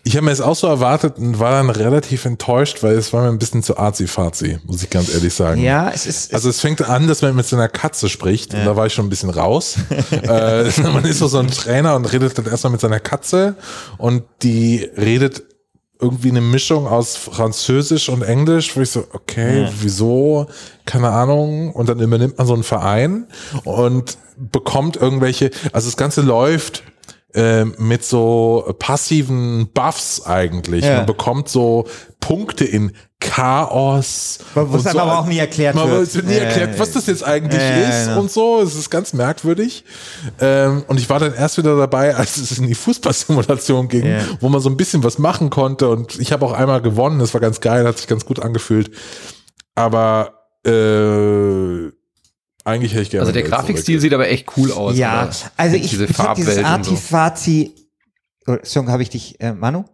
Ich habe mir es auch so erwartet und war dann relativ enttäuscht, weil es war mir ein bisschen zu arzi-fazi, muss ich ganz ehrlich sagen. Ja, es ist. also es fängt an, dass man mit seiner Katze spricht und da war ich schon ein bisschen raus. [LAUGHS] äh, [LAUGHS] man ist so, so ein Trainer und redet dann erstmal mit seiner Katze und die redet irgendwie eine Mischung aus Französisch und Englisch, wo ich so, okay, Ja. wieso? Keine Ahnung. Und dann übernimmt man so einen Verein und bekommt irgendwelche, also das Ganze läuft äh, mit so passiven Buffs eigentlich. Ja. Man bekommt so Punkte in Chaos. Und dann so. aber auch nie erklärt Man wird. es wird nie Ja, erklärt, ja, was das jetzt eigentlich ist genau. und so. Es ist ganz merkwürdig. Ähm, und ich war dann erst wieder dabei, [LAUGHS] als es in die Fußballsimulation ging, wo man so ein bisschen was machen konnte. Und ich habe auch einmal gewonnen. Das war ganz geil, hat sich ganz gut angefühlt. Aber äh, eigentlich hätte ich gerne. Also der Grafikstil zurück. sieht aber echt cool aus. Ja, oder? also ich, diese ich habe dieses und so. Artifazi. Oh, Song habe ich dich, äh, Manu?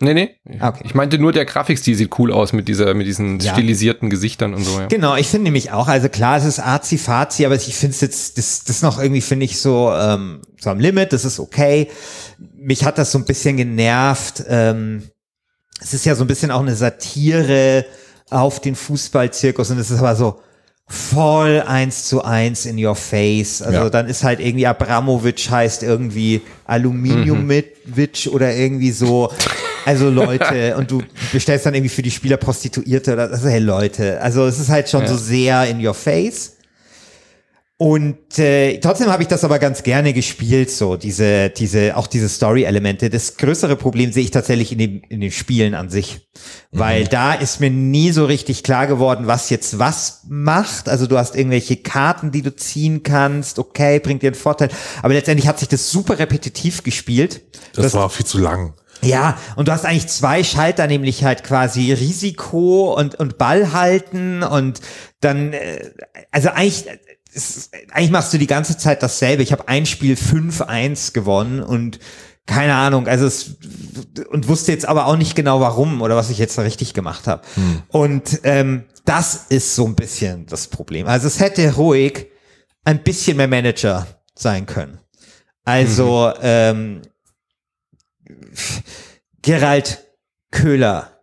Nee, nee. Ah, okay. Ich meinte nur, der Grafikstil sieht cool aus mit dieser, mit diesen Ja. stilisierten Gesichtern und so, ja. Genau, ich finde nämlich auch, also klar, es ist arzi-fazi, aber ich finde es jetzt, das, das noch irgendwie, finde ich, so, ähm, so am Limit, das ist okay. Mich hat das so ein bisschen genervt. Ähm, es ist ja so ein bisschen auch eine Satire auf den Fußballzirkus und es ist aber so voll eins zu eins in your face. Also Ja. dann ist halt irgendwie Abramovic heißt irgendwie Aluminiumwitch oder irgendwie so. Also Leute, [LAUGHS] und du bestellst dann irgendwie für die Spieler Prostituierte oder also hey Leute. Also es ist halt schon Ja. so sehr in your face. Und äh, trotzdem habe ich das aber ganz gerne gespielt, so diese, diese, auch diese Story-Elemente. Das größere Problem sehe ich tatsächlich in, den in den Spielen an sich. Weil da ist mir nie so richtig klar geworden, was jetzt was macht. Also du hast irgendwelche Karten, die du ziehen kannst, okay, bringt dir einen Vorteil. Aber letztendlich hat sich das super repetitiv gespielt. Das, war viel zu lang. Ja, und du hast eigentlich zwei Schalter, nämlich halt quasi Risiko und, und Ball halten und dann, äh, also eigentlich, ist- eigentlich machst du die ganze Zeit dasselbe. Ich habe ein Spiel 5-1 gewonnen und keine Ahnung, also es, und wusste jetzt aber auch nicht genau warum oder was ich jetzt da richtig gemacht habe. Und ähm, das ist so ein bisschen das Problem. Also es hätte ruhig ein bisschen mehr Manager sein können. Also, ähm, Gerald Köhler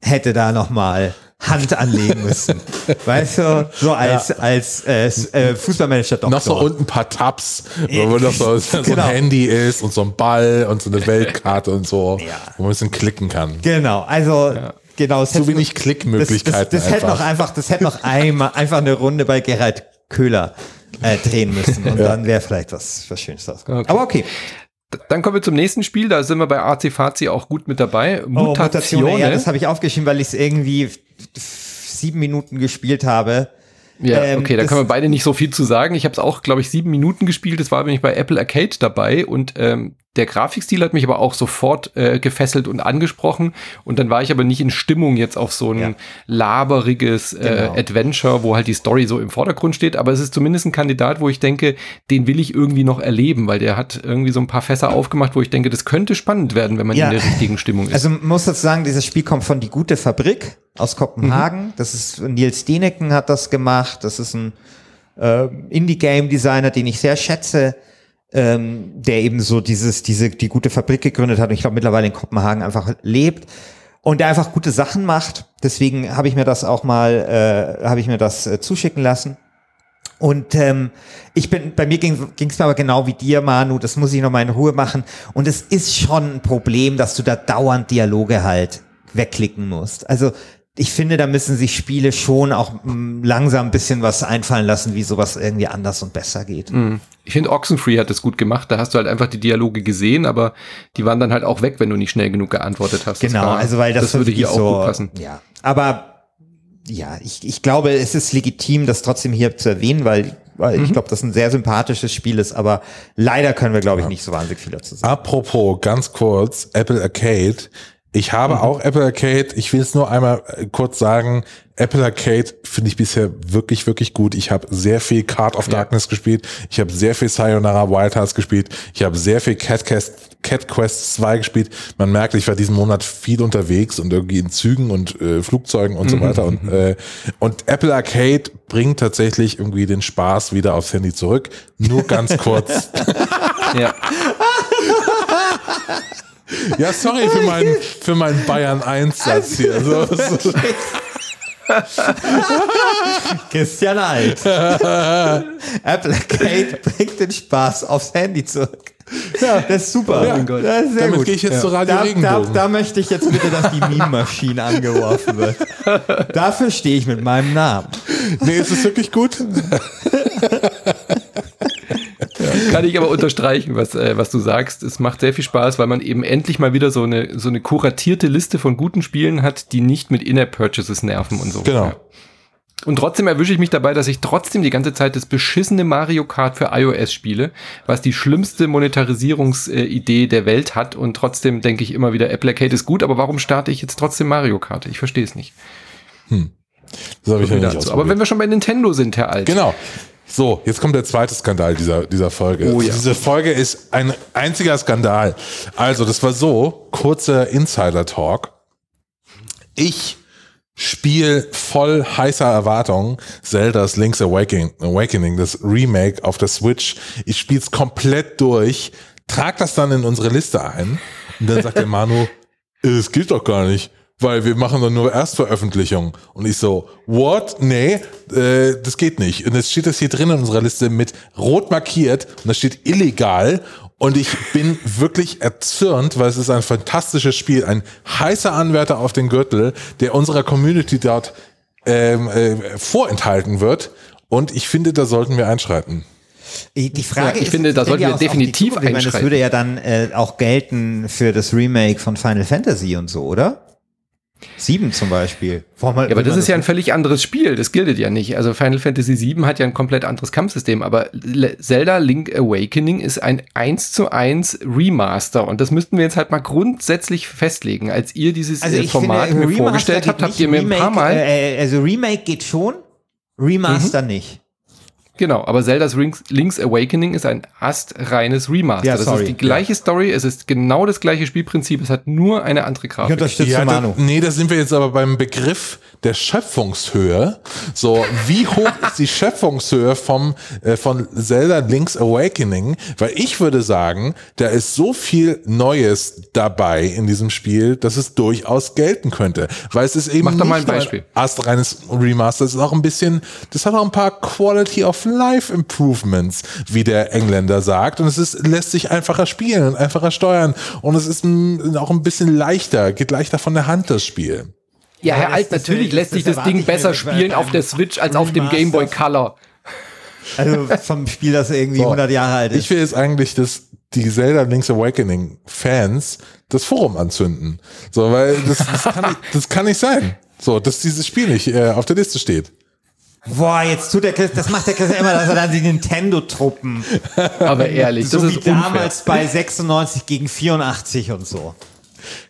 hätte da noch mal Hand anlegen müssen. [LAUGHS] weißt du, so als, als äh, äh, Fußballmanager Doktor. Noch so unten ein paar Tabs, Ja, wo noch so, so genau. ein Handy ist und so ein Ball und so eine [LAUGHS] Weltkarte und so, Ja. wo man ein bisschen klicken kann. Genau, also genau. es Zu wenig Klickmöglichkeiten Das, das, das hätte noch einfach. das hätte noch einmal einfach eine Runde bei Gerald Köhler äh, drehen müssen und dann wäre vielleicht was, was Schönes rausgekommen. Okay. Aber okay. Dann kommen wir zum nächsten Spiel, da sind wir bei AC Fazi auch gut mit dabei. Oh, Mutation. Mutation, ja, das habe ich aufgeschrieben, weil ich es irgendwie sieben Minuten gespielt habe. Ja, Ähm, okay, da können wir beide nicht so viel zu sagen. Ich habe es auch, glaube ich, sieben Minuten gespielt. Das war nämlich bei Apple Arcade dabei und ähm, der Grafikstil hat mich aber auch sofort äh, gefesselt und angesprochen. Und dann war ich aber nicht in Stimmung jetzt auf so ein Ja. laberiges äh, Genau. Adventure, wo halt die Story so im Vordergrund steht. Aber es ist zumindest ein Kandidat, wo ich denke, den will ich irgendwie noch erleben, weil der hat irgendwie so ein paar Fässer aufgemacht, wo ich denke, das könnte spannend werden, wenn man Ja. in der richtigen Stimmung ist. Also muss dazu sagen, dieses Spiel kommt von Die Gute Fabrik aus Kopenhagen. Das ist Nils Deneken hat das gemacht. Das ist ein äh, Indie-Game-Designer, den ich sehr schätze, ähm, der eben so dieses, diese, die gute Fabrik gegründet hat und ich glaube mittlerweile in Kopenhagen einfach lebt und der einfach gute Sachen macht. Deswegen habe ich mir das auch mal, äh, habe ich mir das äh, zuschicken lassen. Und ähm, ich bin, bei mir ging es mir aber genau wie dir, Manu, das muss ich noch mal in Ruhe machen. Und es ist schon ein Problem, dass du da dauernd Dialoge halt wegklicken musst. Also ich finde, da müssen sich Spiele schon auch mm, langsam ein bisschen was einfallen lassen, wie sowas irgendwie anders und besser geht. Mhm. Ich finde, Oxenfree hat das gut gemacht. Da hast du halt einfach die Dialoge gesehen, aber die waren dann halt auch weg, wenn du nicht schnell genug geantwortet hast. Genau, war- also weil das, das würde hier auch so, gut passen. Ja, aber ja, ich, ich glaube, es ist legitim, das trotzdem hier zu erwähnen, weil, weil Mhm. ich glaube, das ein sehr sympathisches Spiel ist, aber leider können wir, glaube ich, nicht so wahnsinnig viel dazu sagen. Apropos, ganz kurz, Apple Arcade. Ich Mhm. habe auch Apple Arcade. Ich will es nur einmal äh, kurz sagen. Apple Arcade finde ich bisher wirklich, wirklich gut. Ich habe sehr viel Card of Darkness gespielt. Ich habe sehr viel Sayonara Wild Hearts gespielt. Ich habe sehr viel Cat Quest, Cat Quest 2 gespielt. Man merkt, ich war diesen Monat viel unterwegs und irgendwie in Zügen und äh, Flugzeugen und so weiter. Und, äh, und Apple Arcade bringt tatsächlich irgendwie den Spaß wieder aufs Handy zurück. Nur ganz kurz. [LAUGHS] Ja. [LAUGHS] Ja, sorry für meinen, für meinen Bayern 1 Satz hier. [LAUGHS] So, so. Christian Alt. [LAUGHS] Apple Arcade bringt den Spaß aufs Handy zurück. Ja, das ist super. Ja, das ist damit gehe ich jetzt zu Radio da, da, Regenbogen. da möchte ich jetzt bitte, dass die Meme-Maschine angeworfen wird. Dafür stehe ich mit meinem Namen. Nee, es ist wirklich gut. [LAUGHS] Kann ich aber unterstreichen, was, äh, was du sagst. Es macht sehr viel Spaß, weil man eben endlich mal wieder so eine, so eine kuratierte Liste von guten Spielen hat, die nicht mit In-App-Purchases nerven und so. Genau. Ja. Und trotzdem erwische ich mich dabei, dass ich trotzdem die ganze Zeit das beschissene Mario Kart für iOS spiele, was die schlimmste Monetarisierungsidee der Welt hat. Und trotzdem denke ich immer wieder, Apple Arcade ist gut, aber warum starte ich jetzt trotzdem Mario Kart? Ich verstehe es nicht. Das habe ich ja nicht. Aber wenn wir schon bei Nintendo sind, Herr Alt. Genau. So, jetzt kommt der zweite Skandal dieser, dieser Folge. Oh ja. Diese Folge ist ein einziger Skandal. Also, das war so, kurzer Insider-Talk. Ich spiele voll heißer Erwartung Zelda's Link's Awakening, Awakening, das Remake auf der Switch. Ich spiele es komplett durch, trag das dann in unsere Liste ein und dann sagt der Manu, [LAUGHS] es geht doch gar nicht, weil wir machen doch nur Erstveröffentlichung. Und ich so, what? Nee, äh, das geht nicht. Und jetzt steht das hier drin in unserer Liste mit rot markiert und da steht illegal. Und ich bin wirklich erzürnt, weil es ist ein fantastisches Spiel, ein heißer Anwärter auf den Gürtel, der unserer Community dort ähm, äh, vorenthalten wird. Und ich finde, da sollten wir einschreiten. Die Frage Ja, ich ist, finde, da sollten wir definitiv Zukunft- ich meine, Das einschreiten. würde ja dann äh, auch gelten für das Remake von Final Fantasy und so, oder? Sieben zum Beispiel. Warum Ja, aber das ist ja ein völlig anderes Spiel. Das gilt ja nicht. Also Final Fantasy VII hat ja ein komplett anderes Kampfsystem, aber Zelda Link Awakening ist ein 1 zu 1 Remaster und das müssten wir jetzt halt mal grundsätzlich festlegen. Als ihr dieses also äh, Format finde, mir Remaster vorgestellt habt, habt ihr mir ein Remake, paar Mal, Äh, also Remake geht schon, Remaster Mhm. nicht. Genau, aber Zelda's Links, Link's Awakening ist ein astreines Remaster. Ja, das sorry, ist die gleiche Story, es ist genau das gleiche Spielprinzip, es hat nur eine andere Ich Grafik. unterstütze Ja, da, Manu. nee, da sind wir jetzt aber beim Begriff der Schöpfungshöhe. So, wie hoch ist die Schöpfungshöhe vom, äh, von Zelda Link's Awakening? Weil ich würde sagen, da ist so viel Neues dabei in diesem Spiel, dass es durchaus gelten könnte. Weil es ist eben Mach doch mal nicht ein Beispiel. astreines Remaster, es ist auch ein bisschen, das hat auch ein paar Quality of Life Improvements, wie der Engländer sagt. Und es ist, lässt sich einfacher spielen und einfacher steuern. Und es ist mm, auch ein bisschen leichter, geht leichter von der Hand, das Spiel. ja, Herr Alt, natürlich lässt sich das das Ding besser spielen auf der Switch als auf dem. Game Boy Color. Also vom Spiel, das irgendwie So. 100 Jahre alt ist. Ich will jetzt eigentlich, dass die Zelda Link's Awakening Fans das Forum anzünden. So, weil das, das, kann, nicht, das kann nicht sein. So, dass dieses Spiel nicht äh, auf der Liste steht. Boah, jetzt tut der Chris, das macht der Chris immer, dass er dann die Nintendo-Truppen, [LAUGHS] Aber ehrlich, das so wie ist unfair. damals bei 96 gegen 84 und so.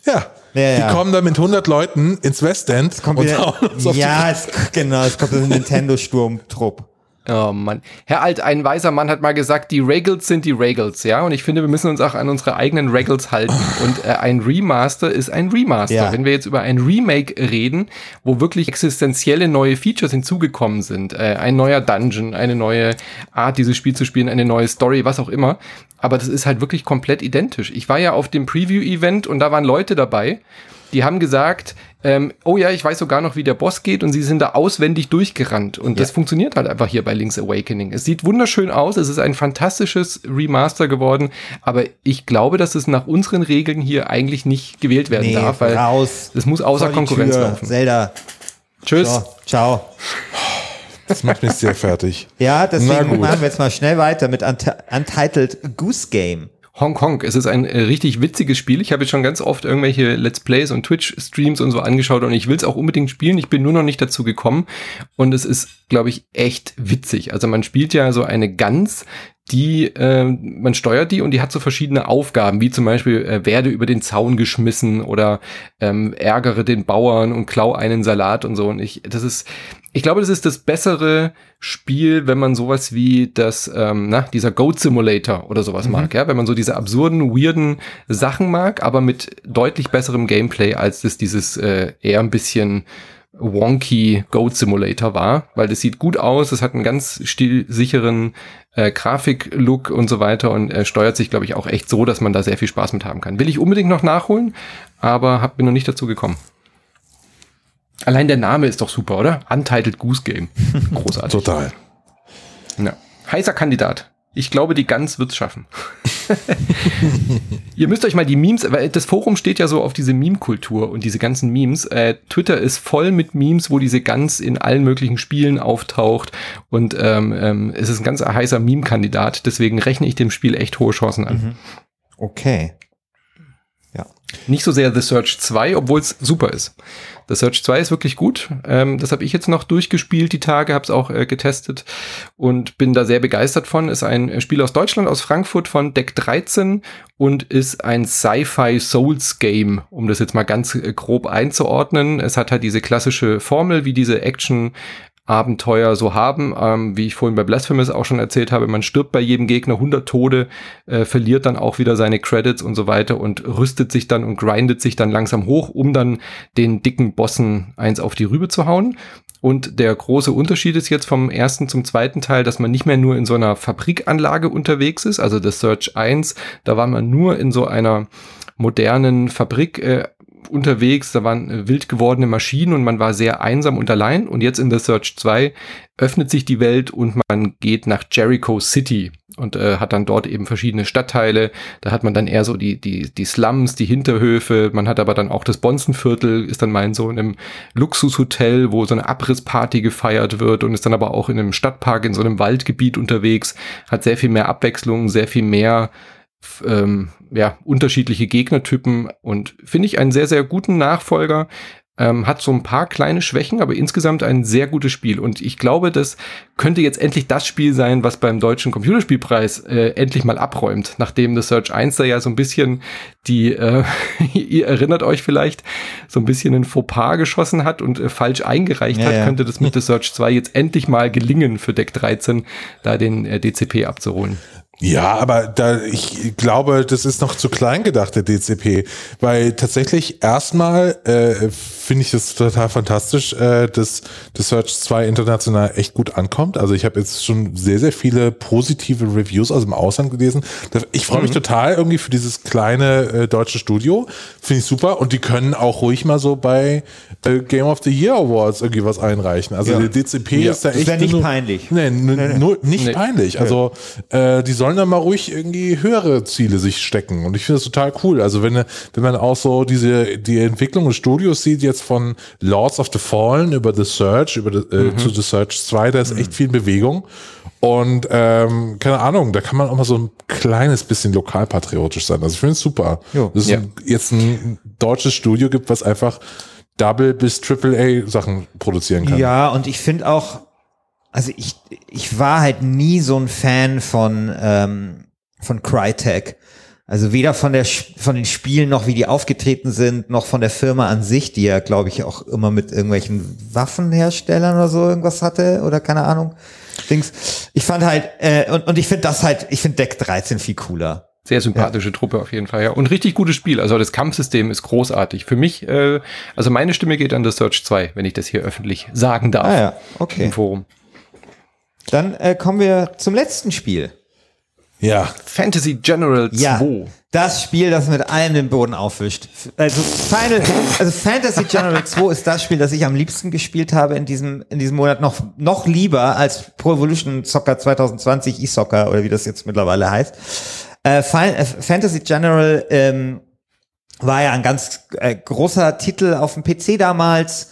Ja. Ja, ja. Die kommen da mit 100 Leuten ins Westend Kommt und wieder, hauen uns auf die ja, es, genau, es kommt ein Nintendo-Sturmtrupp. Oh Mann. Herr Alt, ein weiser Mann hat mal gesagt, die Regals sind die Regals, ja? Und ich finde, wir müssen uns auch an unsere eigenen Regals halten. Und äh, ein Remaster ist ein Remaster. Ja. Wenn wir jetzt über ein Remake reden, wo wirklich existenzielle neue Features hinzugekommen sind, äh, ein neuer Dungeon, eine neue Art, dieses Spiel zu spielen, eine neue Story, was auch immer. Aber das ist halt wirklich komplett identisch. Ich war ja auf dem Preview-Event und da waren Leute dabei, die haben gesagt, ähm, oh ja, ich weiß sogar noch, wie der Boss geht und sie sind da auswendig durchgerannt. Und das funktioniert halt einfach hier bei Link's Awakening. Es sieht wunderschön aus, es ist ein fantastisches Remaster geworden, aber ich glaube, dass es nach unseren Regeln hier eigentlich nicht gewählt werden Nee, darf, weil raus. es muss außer Konkurrenz Tür. laufen. Zelda, Tschüss. So, ciao. Das macht mich sehr fertig. Ja, deswegen machen wir jetzt mal schnell weiter mit Unt Untitled Goose Game. Hong Kong. Es ist ein äh, richtig witziges Spiel. Ich habe jetzt schon ganz oft irgendwelche Let's Plays und Twitch-Streams und so angeschaut und ich will es auch unbedingt spielen. Ich bin nur noch nicht dazu gekommen und es ist, glaube ich, echt witzig. Also man spielt ja so eine Gans, die, äh, man steuert die und die hat so verschiedene Aufgaben, wie zum Beispiel äh, werde über den Zaun geschmissen oder ähm, ärgere den Bauern und klau einen Salat und so. Und ich, das ist, ich glaube, das ist das bessere Spiel, wenn man sowas wie das, ähm, na, dieser Goat Simulator oder sowas mag, ja, wenn man so diese absurden, weirden Sachen mag, aber mit deutlich besserem Gameplay, als das dieses äh, eher ein bisschen wonky Goat Simulator war, weil das sieht gut aus, es hat einen ganz stilsicheren äh, Grafik-Look und so weiter und er steuert sich, glaube ich, auch echt so, dass man da sehr viel Spaß mit haben kann. Will ich unbedingt noch nachholen, aber hab, bin noch nicht dazu gekommen. Allein der Name ist doch super, oder? Untitled Goose Game. [LAUGHS] Großartig. Total. Ja. Heißer Kandidat. Ich glaube, die Gans wird's schaffen. [LAUGHS] Ihr müsst euch mal die Memes, weil das Forum steht ja so auf diese Meme-Kultur und diese ganzen Memes. Äh, Twitter ist voll mit Memes, wo diese Gans in allen möglichen Spielen auftaucht und ähm, ähm, es ist ein ganz heißer Meme-Kandidat. Deswegen rechne ich dem Spiel echt hohe Chancen an. Okay. Nicht so sehr The Search 2, obwohl es super ist. The Search 2 ist wirklich gut. Ähm, das habe ich jetzt noch durchgespielt die Tage, habe es auch äh, getestet und bin da sehr begeistert von. Ist ein äh, Spiel aus Deutschland, aus Frankfurt von Deck 13 und ist ein Sci-Fi Souls Game, um das jetzt mal ganz äh, grob einzuordnen. Es hat halt diese klassische Formel, wie diese Action Abenteuer so haben. Ähm, wie ich vorhin bei Blasphemous auch schon erzählt habe, man stirbt bei jedem Gegner 100 Tode, äh, verliert dann auch wieder seine Credits und so weiter und rüstet sich dann und grindet sich dann langsam hoch, um dann den dicken Bossen eins auf die Rübe zu hauen. Und der große Unterschied ist jetzt vom ersten zum zweiten Teil, dass man nicht mehr nur in so einer Fabrikanlage unterwegs ist, also das Search 1, da war man nur in so einer modernen Fabrik äh, unterwegs, da waren äh, wild gewordene Maschinen und man war sehr einsam und allein. Und jetzt in The Search 2 öffnet sich die Welt und man geht nach Jericho City und äh, hat dann dort eben verschiedene Stadtteile. Da hat man dann eher so die, die, die Slums, die Hinterhöfe. Man hat aber dann auch das Bonzenviertel, ist dann mal in so einem Luxushotel, wo so eine Abrissparty gefeiert wird und ist dann aber auch in einem Stadtpark, in so einem Waldgebiet unterwegs. Hat sehr viel mehr Abwechslung, sehr viel mehr ähm, ja, unterschiedliche Gegnertypen und finde ich einen sehr, sehr guten Nachfolger. Ähm, hat so ein paar kleine Schwächen, aber insgesamt ein sehr gutes Spiel. Und ich glaube, das könnte jetzt endlich das Spiel sein, was beim deutschen Computerspielpreis äh, endlich mal abräumt, nachdem das Search 1 da ja so ein bisschen die, äh, [LAUGHS] ihr erinnert euch vielleicht, so ein bisschen ein Fauxpas geschossen hat und äh, falsch eingereicht Ja, hat, ja. könnte das mit The Search 2 jetzt endlich mal gelingen für Deck 13, da den äh, DCP abzuholen. Ja, aber da, ich glaube, das ist noch zu klein gedacht, der DCP, weil tatsächlich erstmal äh, finde ich das total fantastisch, äh, dass das Search 2 international echt gut ankommt. Also ich habe jetzt schon sehr, sehr viele positive Reviews aus dem Ausland gelesen. Ich freue mich total irgendwie für dieses kleine äh, deutsche Studio. Finde ich super. Und die können auch ruhig mal so bei äh, Game of the Year Awards irgendwie was einreichen. Also Ja. der DCP Ja. ist da Das echt wär nicht nur- peinlich. Nee, n- nur nicht Nee. peinlich. Also äh, die sollen dann mal ruhig irgendwie höhere Ziele sich stecken. Und ich finde das total cool. Also wenn, wenn man auch so diese die Entwicklung des Studios sieht, jetzt von Lords of the Fallen über The Search, über the, äh, zu The Search 2, da ist echt viel Bewegung. Und ähm, keine Ahnung, da kann man auch mal so ein kleines bisschen lokalpatriotisch sein. Also ich finde es super, Jo. dass es Ja. ein, jetzt ein deutsches Studio gibt, was einfach Double bis Triple A Sachen produzieren kann. Ja, und ich finde auch, also ich, ich war halt nie so ein Fan von, ähm, von Crytek. Also weder von der von den Spielen noch wie die aufgetreten sind, noch von der Firma an sich, die ja, glaube ich, auch immer mit irgendwelchen Waffenherstellern oder so irgendwas hatte oder keine Ahnung. Dings. Ich fand halt, äh, und, und ich finde das halt, ich finde Deck 13 viel cooler. Sehr sympathische Truppe auf jeden Fall, ja. Und richtig gutes Spiel. Also das Kampfsystem ist großartig. Für mich, äh, also meine Stimme geht an The Search 2, wenn ich das hier öffentlich sagen darf. Ah ja, okay. Im Forum. Dann äh, kommen wir zum letzten Spiel. ja. Fantasy General 2. Ja, das Spiel, das mit allem den Boden aufwischt. Also Final, also Fantasy General [LAUGHS] 2 ist das Spiel, das ich am liebsten gespielt habe in diesem, in diesem Monat noch, noch lieber als Pro Evolution Soccer 2020 E-Soccer oder wie das jetzt mittlerweile heißt. Äh, äh, Fantasy General ähm, war ja ein ganz äh, großer Titel auf dem PC damals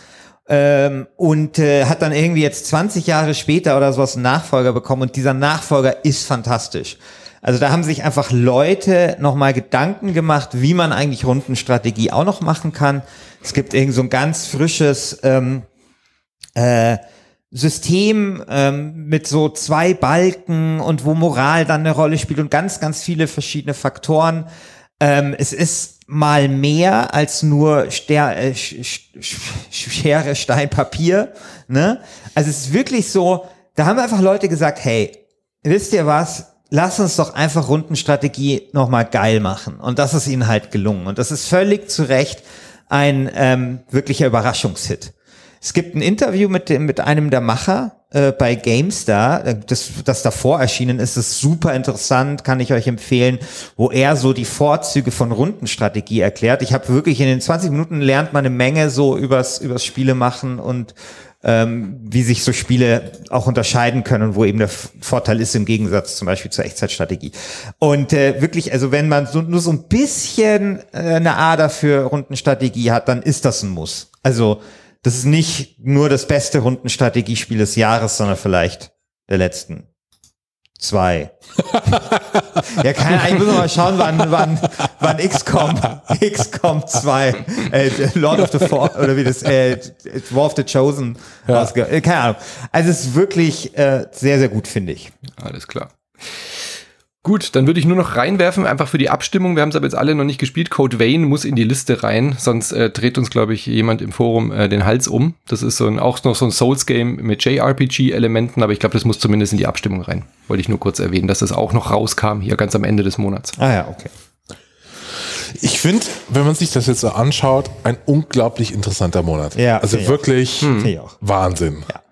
Ähm, und äh, hat dann irgendwie jetzt 20 Jahre später oder sowas einen Nachfolger bekommen und dieser Nachfolger ist fantastisch. Also da haben sich einfach Leute nochmal Gedanken gemacht, wie man eigentlich Rundenstrategie auch noch machen kann. Es gibt irgend so ein ganz frisches ähm, äh, System ähm, mit so zwei Balken und wo Moral dann eine Rolle spielt und ganz, ganz viele verschiedene Faktoren. Ähm, es ist mal mehr als nur Ster äh, Schere, Stein, Papier. Ne? Also es ist wirklich so, da haben einfach Leute gesagt, hey, wisst ihr was? Lass uns doch einfach Rundenstrategie nochmal geil machen. Und das ist ihnen halt gelungen. Und das ist völlig zu Recht ein ähm, wirklicher Überraschungshit. Es gibt ein Interview mit, dem, mit einem der Macher äh, bei GameStar, äh, das, das davor erschienen ist, ist super interessant, kann ich euch empfehlen, wo er so die Vorzüge von Rundenstrategie erklärt. Ich habe wirklich in den 20 Minuten lernt man eine Menge so übers, übers Spiele machen und ähm, wie sich so Spiele auch unterscheiden können und wo eben der Vorteil ist im Gegensatz zum Beispiel zur Echtzeitstrategie. Und äh, wirklich, also wenn man so, nur so ein bisschen äh, eine Ader für Rundenstrategie hat, dann ist das ein Muss. Also das ist nicht nur das beste Rundenstrategiespiel des Jahres, sondern vielleicht der letzten zwei. [LAUGHS] ja, keine Ahnung, ich muss mal schauen, wann, wann, wann XCOM, [LAUGHS] XCOM 2, äh, Lord of the Four, oder wie das, äh, War of the Chosen, ja. äh, keine Ahnung. Also es ist wirklich äh, sehr, sehr gut, finde ich. Alles klar. Gut, dann würde ich nur noch reinwerfen, einfach für die Abstimmung. Wir haben es aber jetzt alle noch nicht gespielt. Code Vein muss in die Liste rein, sonst äh, dreht uns, glaube ich, jemand im Forum äh, den Hals um. Das ist so ein, auch noch so ein Souls-Game mit JRPG-Elementen, aber ich glaube, das muss zumindest in die Abstimmung rein. Wollte ich nur kurz erwähnen, dass das auch noch rauskam, hier ganz am Ende des Monats. Ah ja, okay. Ich finde, wenn man sich das jetzt so anschaut, ein unglaublich interessanter Monat. Ja, also wirklich Wahnsinn. Ja.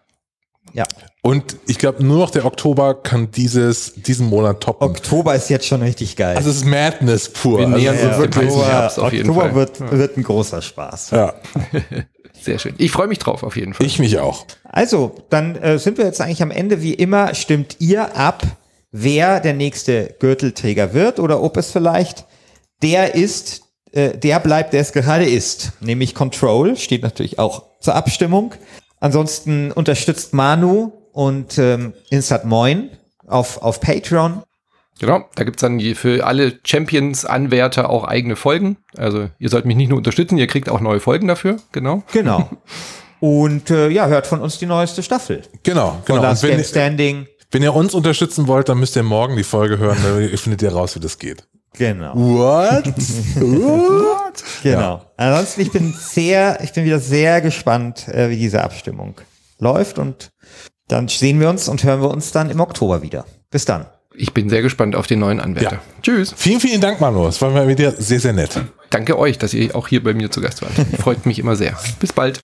Ja. Und ich glaube, nur noch der Oktober kann dieses, diesen Monat toppen. Oktober ist jetzt schon richtig geil. Also es ist Madness pur. Wir nähern also ja, wirklich Oktober, Herbst auf jeden Oktober Fall. Wird, wird ein großer Spaß. Ja. [LAUGHS] Sehr schön. Ich freue mich drauf auf jeden Fall. Ich mich auch. Also, dann äh, sind wir jetzt eigentlich am Ende. Wie immer stimmt ihr ab, wer der nächste Gürtelträger wird oder ob es vielleicht der ist, äh, der bleibt, der es gerade ist. Nämlich Control, steht natürlich auch zur Abstimmung. Ansonsten unterstützt Manu und ähm, Insert Moin auf, auf Patreon. Genau, da gibt's dann für alle Champions-Anwärter auch eigene Folgen. Also ihr sollt mich nicht nur unterstützen, ihr kriegt auch neue Folgen dafür, genau. Genau. Und äh, ja, hört von uns die neueste Staffel. Genau, genau. Last wenn, Standing. Wenn ihr uns unterstützen wollt, dann müsst ihr morgen die Folge hören, dann findet ihr raus, wie das geht. Genau. What? What? [LAUGHS] Genau. Ja. Ansonsten, ich bin sehr, ich bin wieder sehr gespannt, äh, wie diese Abstimmung läuft und dann sehen wir uns und hören wir uns dann im Oktober wieder. Bis dann. Ich bin sehr gespannt auf den neuen Anwärter. Ja. Tschüss. Vielen, vielen Dank, Manu. Es war mal wieder sehr, sehr nett. Danke euch, dass ihr auch hier bei mir zu Gast wart. Freut mich immer sehr. Bis bald.